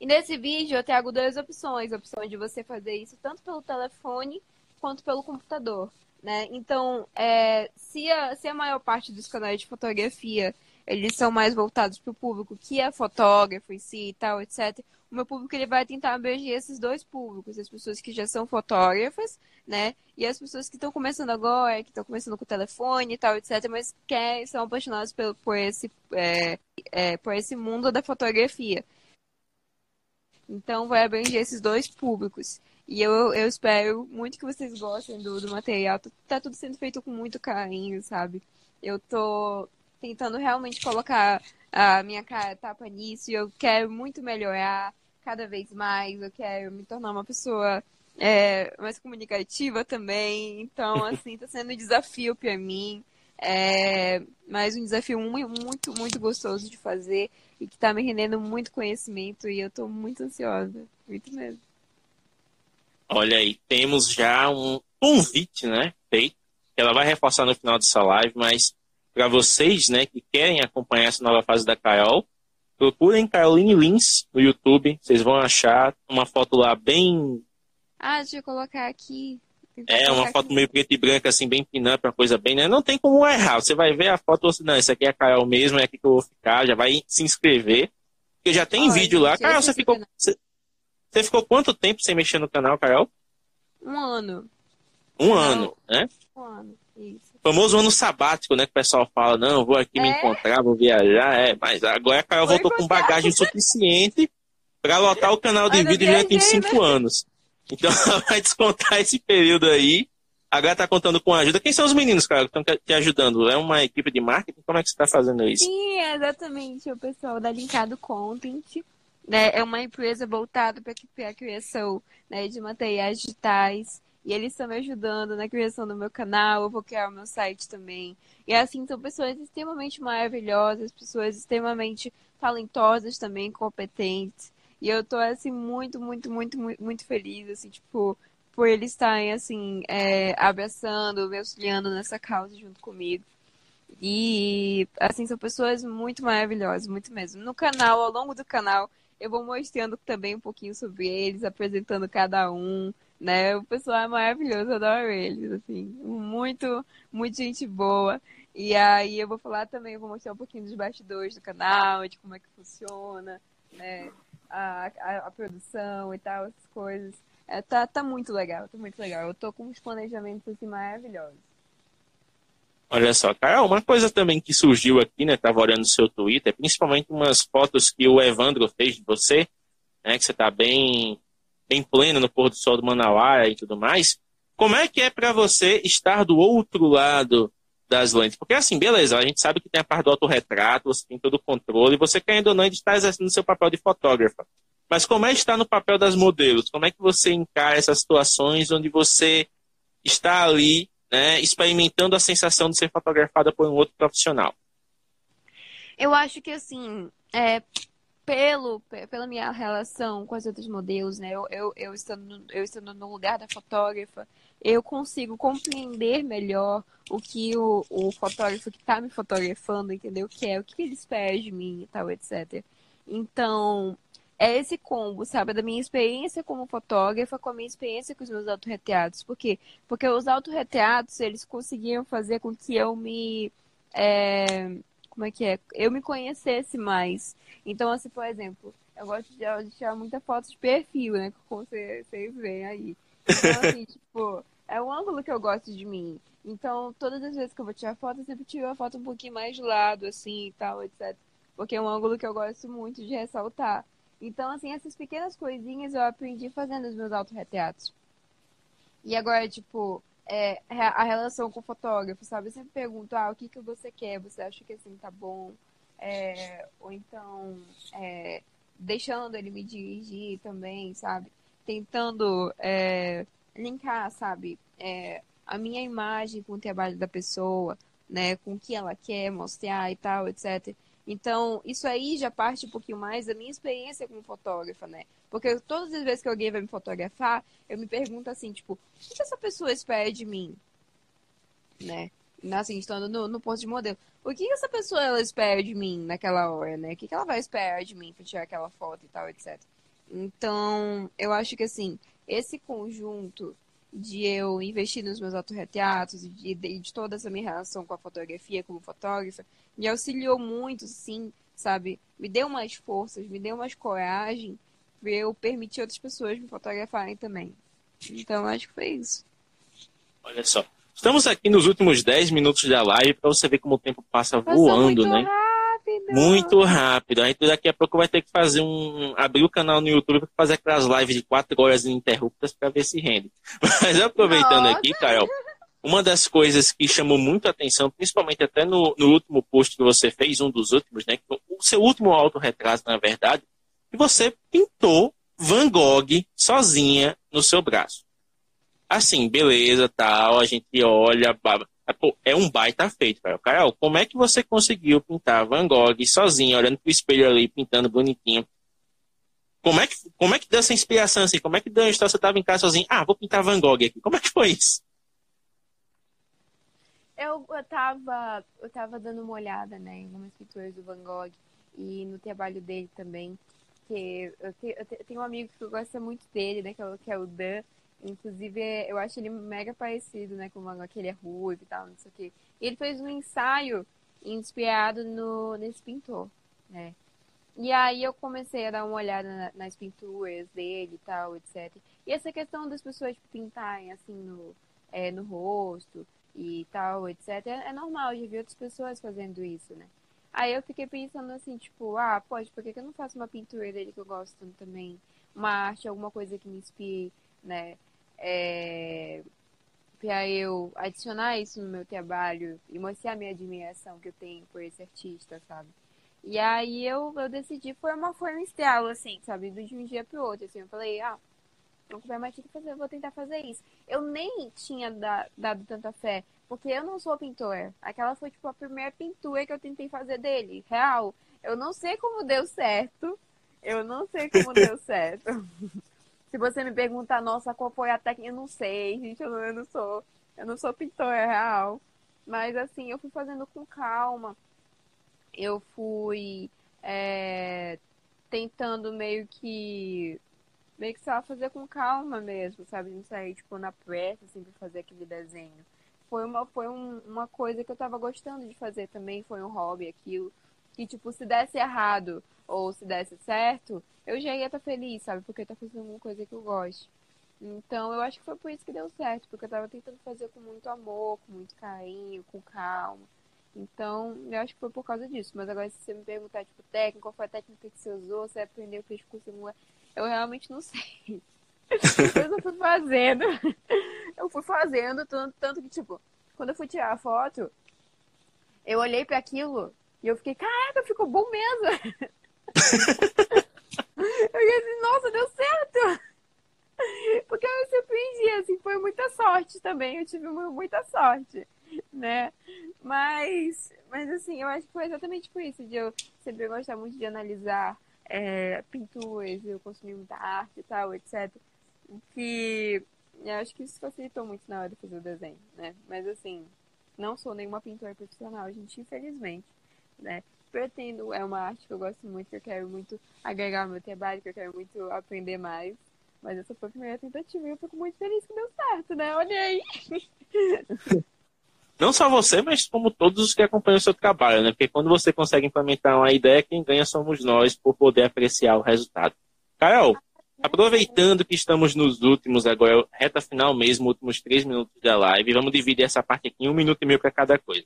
E nesse vídeo eu trago duas opções, a opção de você fazer isso tanto pelo telefone quanto pelo computador, né? Então, é, se, a, se a maior parte dos canais de fotografia eles são mais voltados para o público que é fotógrafo em si e tal, etc. O meu público ele vai tentar abranger esses dois públicos, as pessoas que já são fotógrafas, né? E as pessoas que estão começando agora, que estão começando com o telefone e tal, etc., mas que são apaixonadas por, por, esse, é, é, por esse mundo da fotografia. Então vai abranger esses dois públicos. E eu, eu espero muito que vocês gostem do, do material. Tá tudo sendo feito com muito carinho, sabe? Eu tô tentando realmente colocar a minha cara tapa nisso e eu quero muito melhorar cada vez mais. Eu quero me tornar uma pessoa é, mais comunicativa também. Então, [LAUGHS] assim, tá sendo um desafio para mim. É, mas um desafio muito, muito gostoso de fazer e que tá me rendendo muito conhecimento e eu tô muito ansiosa. Muito mesmo. Olha aí, temos já um convite, né? Feito. Ela vai reforçar no final dessa live, mas para vocês, né, que querem acompanhar essa nova fase da Carol, procurem Caroline Lins no YouTube, vocês vão achar uma foto lá bem. Ah, deixa eu colocar aqui. É, uma foto aqui. meio preta e branca, assim, bem pinando, uma coisa bem, né? Não tem como errar. Você vai ver a foto você, não, isso aqui é a Carol mesmo, é aqui que eu vou ficar, já vai se inscrever. Porque já tem vídeo lá. Carol, você ficou. Você, você, ficou quanto tempo sem mexer no canal, Carol? Um ano. Um Não. ano, né? Um ano, isso. famoso ano sabático, né? Que o pessoal fala, não, vou aqui é? me encontrar, vou viajar, é, mas agora a Carol voltou com bagagem suficiente para lotar o canal de vídeo já tem cinco né? anos. Então [LAUGHS] ela vai descontar esse período aí. Agora tá contando com ajuda. Quem são os meninos, cara, que estão te ajudando? É uma equipe de marketing? Como é que você está fazendo isso? Sim, é exatamente. O pessoal da Linkado Content. Né? É uma empresa voltada para a criação né, de materiais digitais. E eles estão me ajudando na criação do meu canal, eu vou criar o meu site também. E assim, são pessoas extremamente maravilhosas, pessoas extremamente talentosas também, competentes. E eu tô, assim, muito, muito, muito, muito, muito feliz, assim, tipo, por eles estarem, assim, é, abraçando, me auxiliando nessa causa junto comigo. E, assim, são pessoas muito maravilhosas, muito mesmo. No canal, ao longo do canal, eu vou mostrando também um pouquinho sobre eles, apresentando cada um, né? O pessoal é maravilhoso, eu adoro eles, assim, muito, muito gente boa. E aí eu vou falar também, vou mostrar um pouquinho dos bastidores do canal, de como é que funciona, né? A, a, a produção e tal, essas coisas. É, tá, tá muito legal, tá muito legal. Eu tô com uns planejamentos assim maravilhosos. Olha só, Carol, uma coisa também que surgiu aqui, né? Tava olhando no seu Twitter, principalmente umas fotos que o Evandro fez de você, né? Que você tá bem, bem pleno no pôr do sol do Manauara e tudo mais. Como é que é para você estar do outro lado das lentes? Porque assim, beleza, a gente sabe que tem a parte do autorretrato, você tem todo o controle, você querendo ou não está exercendo seu papel de fotógrafa. Mas como é estar no papel das modelos? Como é que você encara essas situações onde você está ali né, experimentando a sensação de ser fotografada por um outro profissional? Eu acho que assim, é, pelo, pela minha relação com as outras modelos, né, eu, eu, eu, estando, eu estando no lugar da fotógrafa, eu consigo compreender melhor o que o, o fotógrafo que está me fotografando, entendeu? Que é o que ele espera de mim e tal, etc. Então, é esse combo, sabe? Da minha experiência como fotógrafa com a minha experiência com os meus autorretratos. Por quê? Porque os autorretratos, eles conseguiam fazer com que eu me... É, como é que é? Eu me conhecesse mais. Então, assim, por exemplo, eu gosto de, tirar muita foto de perfil, né? Como vocês veem aí. Então, assim, [LAUGHS] tipo, é o ângulo que eu gosto de mim. Então, todas as vezes que eu vou tirar foto, eu sempre tiro a foto um pouquinho mais de lado, assim, e tal, etc. Porque é um ângulo que eu gosto muito de ressaltar. Então, assim, essas pequenas coisinhas eu aprendi fazendo os meus autorretratos. E agora, tipo, é, a relação com o fotógrafo, sabe? Eu sempre pergunto, ah, o que, que você quer? Você acha que assim tá bom? É, ou então, é, deixando ele me dirigir também, sabe? Tentando é, linkar, sabe? É, a minha imagem com o trabalho da pessoa, né? Com o que ela quer mostrar e tal, etc. Então, isso aí já parte um pouquinho mais da minha experiência como fotógrafa, né? Porque todas as vezes que alguém vai me fotografar, eu me pergunto assim, tipo, o que essa pessoa espera de mim? Né? Assim, estando no, no posto de modelo. O que essa pessoa ela espera de mim naquela hora, né? O que ela vai esperar de mim para tirar aquela foto e tal, etc. Então, eu acho que assim, esse conjunto de eu investir nos meus autorretratos e de, de, de, toda essa minha relação com a fotografia como fotógrafa, me auxiliou muito, sim, sabe? Me deu mais forças, me deu mais coragem para eu permitir outras pessoas me fotografarem também. Então, acho que foi isso. Olha só. Estamos aqui nos últimos 10 minutos da live para você ver como o tempo passa Passou voando, né? Rápido rápido. Muito rápido. A gente daqui a pouco vai ter que fazer um. abrir o canal no YouTube para fazer aquelas lives de quatro horas ininterruptas para ver se rende. [LAUGHS] Mas aproveitando Nossa. aqui, Carol, uma das coisas que chamou muito a atenção, principalmente até no, no último post que você fez, um dos últimos, né? O seu último autorretrato, na verdade, que você pintou Van Gogh sozinha no seu braço. Assim, beleza, tal, a gente olha, baba. É um baita feito, cara. Carol, como é que você conseguiu pintar Van Gogh sozinho, olhando pro espelho ali, pintando bonitinho? Como é que, como é que deu essa inspiração assim? Como é que deu a história? Você estava em casa sozinho, ah, vou pintar Van Gogh aqui. Como é que foi isso? Eu, eu, tava, eu tava dando uma olhada, né, em algumas pinturas do Van Gogh e no trabalho dele também. Que eu, te, eu tenho um amigo que gosta muito dele, né, que é que é o Dan. Inclusive, eu acho ele mega parecido, né, com o Gogh, que ele é ruivo e tal, não sei o quê. E ele fez um ensaio inspirado no, nesse pintor, né. E aí eu comecei a dar uma olhada na, nas pinturas dele e tal, etc. E essa questão das pessoas pintarem, assim, no, é, no rosto, e tal, etc. É, é normal, já vi outras pessoas fazendo isso, né? Aí eu fiquei pensando assim, tipo, ah, pode, por que, que eu não faço uma pintura dele que eu gosto também? Uma arte, alguma coisa que me inspire, né? É... Pra eu adicionar isso no meu trabalho e mostrar a minha admiração que eu tenho por esse artista, sabe? E aí eu, eu decidi, foi uma forma estrela, assim, sabe? De um dia pro outro, assim. Eu falei, ah, não comprei mais tinta eu vou tentar fazer isso. Eu nem tinha da, dado tanta fé, porque eu não sou pintor. Aquela foi, tipo, a primeira pintura que eu tentei fazer dele, real. Eu não sei como deu certo. Eu não sei como [LAUGHS] deu certo. Se você me perguntar, nossa, qual foi a técnica, eu não sei, gente, eu não, eu não sou, eu não sou pintor real. Mas assim, eu fui fazendo com calma. Eu fui é, tentando meio que meio que só fazer com calma mesmo, sabe? Não sair, tipo, na pressa, assim, pra fazer aquele desenho. Foi uma, foi um, uma coisa que eu tava gostando de fazer também, foi um hobby aquilo. Que, tipo, se desse errado ou se desse certo, eu já ia estar tá feliz, sabe? Porque tá fazendo uma coisa que eu gosto. Então, eu acho que foi por isso que deu certo, porque eu tava tentando fazer com muito amor, com muito carinho, com calma. Então, eu acho que foi por causa disso. Mas agora, se você me perguntar, tipo, técnica, qual foi a técnica que você usou, você aprendeu, fez curso, eu realmente não sei. [LAUGHS] Eu fui fazendo. Eu fui fazendo, tanto, tanto que, tipo, quando eu fui tirar a foto, eu olhei para aquilo e eu fiquei, caraca, ficou bom mesmo. Eu fiquei assim, nossa, deu certo. Porque eu me surpreendi, assim, foi muita sorte também. Eu tive muita sorte, né? Mas, mas assim, eu acho que foi exatamente por isso, de eu sempre gostar muito de analisar é, pinturas, eu consumi muita arte e tal, etc. Que eu acho que isso facilitou muito na hora de fazer o desenho, né? Mas assim, não sou nenhuma pintora profissional, gente, infelizmente, né? Pretendo, é uma arte que eu gosto muito, que eu quero muito agregar ao meu trabalho, que eu quero muito aprender mais. Mas essa foi a primeira tentativa e eu fico muito feliz que deu certo, né? Olha aí! [LAUGHS] Não só você, mas como todos os que acompanham o seu trabalho, né? Porque quando você consegue implementar uma ideia, quem ganha somos nós por poder apreciar o resultado. Carol, aproveitando que estamos nos últimos, agora reta final mesmo, últimos três minutos da live, vamos dividir essa parte aqui em um minuto e meio para cada coisa.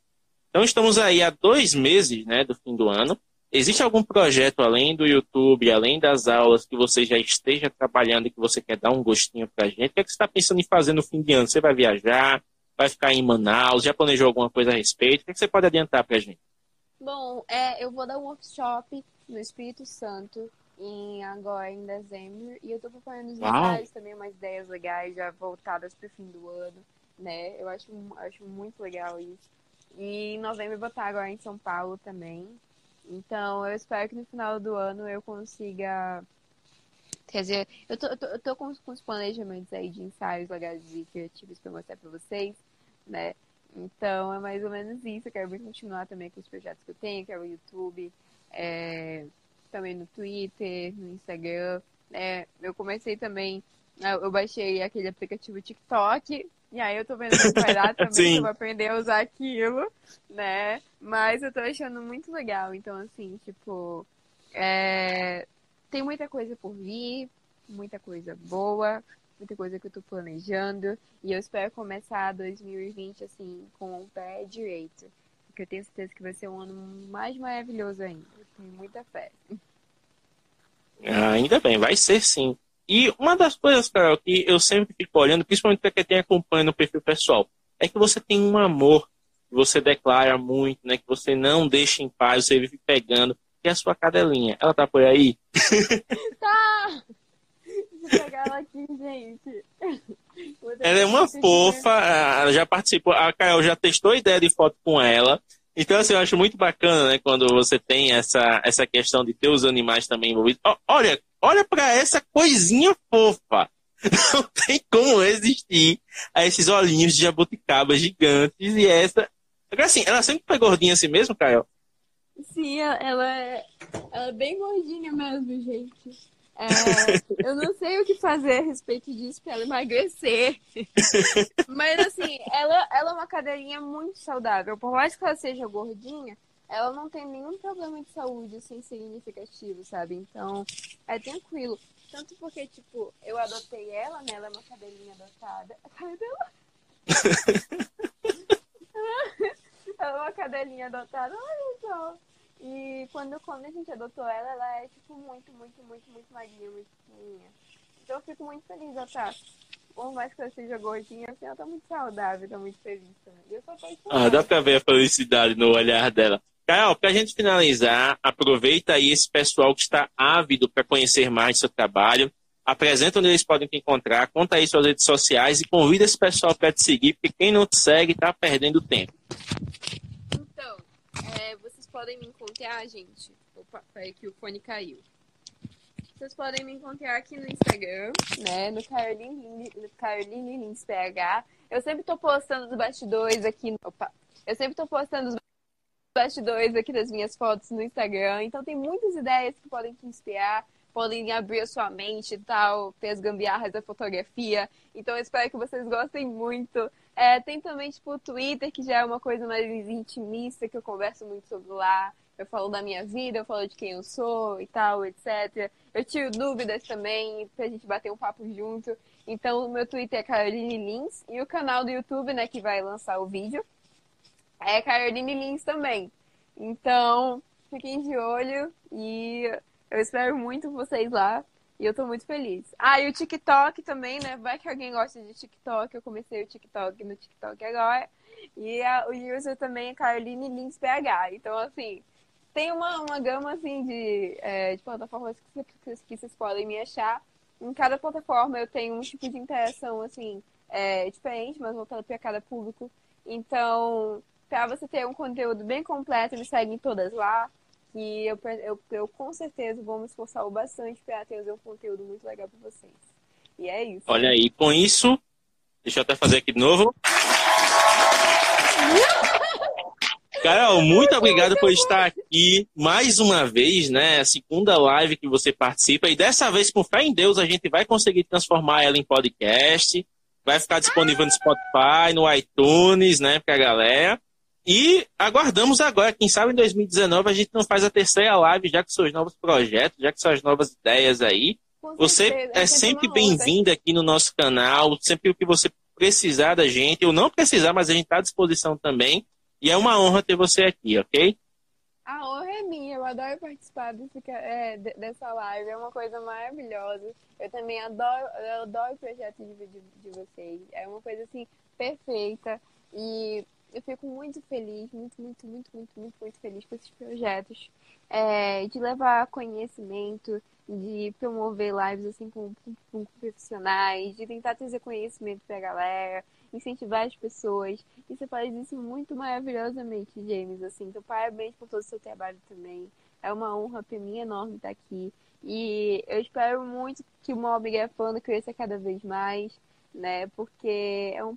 Então estamos aí há dois meses, né, do fim do ano. Existe algum projeto além do YouTube, além das aulas, que você já esteja trabalhando e que você quer dar um gostinho para a gente? O que, é que você está pensando em fazer no fim de ano? Você vai viajar? vai ficar em Manaus? Já planejou alguma coisa a respeito? O que você pode adiantar para a gente? Bom, é, eu vou dar um workshop no Espírito Santo em agora em dezembro e eu estou preparando os detalhes também, umas ideias legais já voltadas para o fim do ano, né? Eu acho, acho muito legal isso. E em novembro eu vou estar agora em São Paulo também. Então eu espero que no final do ano eu consiga Quer dizer, eu tô, eu tô, eu tô com, com os planejamentos aí de ensaios legais e criativos para mostrar para vocês, né? Então é mais ou menos isso. Eu quero continuar também com os projetos que eu tenho, que é o YouTube, é, também no Twitter, no Instagram. É, eu comecei também, eu baixei aquele aplicativo TikTok, e aí eu tô vendo que vai dar [LAUGHS] também, eu vou aprender a usar aquilo, né? Mas eu tô achando muito legal. Então, assim, tipo, é, tem muita coisa por vir, muita coisa boa, muita coisa que eu tô planejando. E eu espero começar 2020 assim, com o pé direito. Porque eu tenho certeza que vai ser um ano mais maravilhoso ainda. Eu tenho muita fé. Ah, ainda bem, vai ser sim. E uma das coisas, Carol, que eu sempre fico olhando, principalmente para quem tem acompanhando o perfil pessoal, é que você tem um amor que você declara muito, né? Que você não deixa em paz, você vive pegando que é a sua cadelinha? Ela tá por aí? [LAUGHS] Tá! Deixa eu pegar ela aqui, gente. Ela é uma fofa, ela já participou, a Carol já testou a ideia de foto com ela. Então, assim, eu acho muito bacana, né, quando você tem essa, essa questão de ter os animais também envolvidos. olha, olha para essa coisinha fofa. [LAUGHS] Não tem como existir a esses olhinhos de jabuticaba gigantes e essa. Agora, assim, ela sempre foi gordinha assim mesmo, Caio? Sim, ela é, ela é bem gordinha mesmo, gente. É, eu não sei o que fazer a respeito disso para ela emagrecer. Mas assim, ela, ela é uma cadeirinha muito saudável. Por mais que ela seja gordinha, ela não tem nenhum problema de saúde assim, significativo, sabe? Então, é tranquilo. Tanto porque, tipo, eu adotei ela, né? Ela é uma cadeirinha adotada. [LAUGHS] [LAUGHS] Ela é uma cadelinha adotada, olha só. E quando, quando a gente adotou ela, ela é, tipo, muito, muito, muito, muito magrinha, muito pequenininha. Então eu fico muito feliz, ela tá. Por mais que ela seja gordinha, assim, ela tá muito saudável, tá muito feliz também. Eu sou Ah, dá pra ver a felicidade no olhar dela. Carol, pra gente finalizar, aproveita aí esse pessoal que está ávido para conhecer mais seu trabalho. Apresenta onde eles podem te encontrar, conta aí suas redes sociais e convida esse pessoal para te seguir, porque quem não te segue tá perdendo tempo. Então, é, podem me encontrar, gente. Opa, peraí que o fone caiu. Vocês podem me encontrar aqui no Instagram, né? No Caroline, no Caroline Lins PH. Eu sempre tô postando os bastidores aqui. Opa! Eu sempre tô postando os bastidores aqui das minhas fotos no Instagram. Então tem muitas ideias que podem te inspirar, podem abrir a sua mente e tal, ter as gambiarras da fotografia. Então eu espero que vocês gostem muito. É, tem também, tipo, o Twitter, que já é uma coisa mais intimista, que eu converso muito sobre lá. Eu falo da minha vida, eu falo de quem eu sou e tal, etc. Eu tiro dúvidas também, pra gente bater um papo junto. Então, o meu Twitter é Caroline Lins e o canal do YouTube, né, que vai lançar o vídeo, é Caroline Lins também. Então, fiquem de olho e eu espero muito vocês lá. E eu tô muito feliz. Ah, e o TikTok também, né? Vai que alguém gosta de TikTok. Eu comecei o TikTok no TikTok agora. E a, o user também é Caroline Lins PH. Então, assim, tem uma, uma gama assim de, é, de plataformas que, que, que, vocês podem me achar. Em cada plataforma eu tenho um tipo de interação assim é, diferente, mas voltando para cada público. Então, para você ter um conteúdo bem completo, me segue em todas lá. Que eu, eu, eu com certeza vou me esforçar bastante para trazer um conteúdo muito legal para vocês. E é isso. Olha aí, com isso, deixa eu até fazer aqui de novo. Carol, muito obrigado por estar aqui mais uma vez, né? A segunda live que você participa. E dessa vez, com fé em Deus, a gente vai conseguir transformar ela em podcast. Vai ficar disponível no Spotify, no iTunes, né, pra galera. E aguardamos agora, quem sabe em 2019 a gente não faz a terceira live, já com seus novos projetos, já com suas novas ideias aí. Você é sempre bem-vindo aqui no nosso canal, sempre o que você precisar da gente, ou não precisar, mas a gente está à disposição também. E é uma honra ter você aqui, ok? A honra é minha, eu adoro participar desse, é, dessa live, é uma coisa maravilhosa. Eu também adoro, eu adoro o projeto de, de, de vocês. É uma coisa assim perfeita. E eu fico muito feliz, muito, muito, muito, muito, muito, muito feliz com esses projetos. É, de levar conhecimento, de promover lives assim com, com, com profissionais, de tentar trazer conhecimento pra galera, incentivar as pessoas. E você faz isso muito maravilhosamente, James. Assim, então, parabéns por todo o seu trabalho também. É uma honra para mim enorme estar aqui. E eu espero muito que o Mob Grafando cresça cada vez mais, né? Porque é um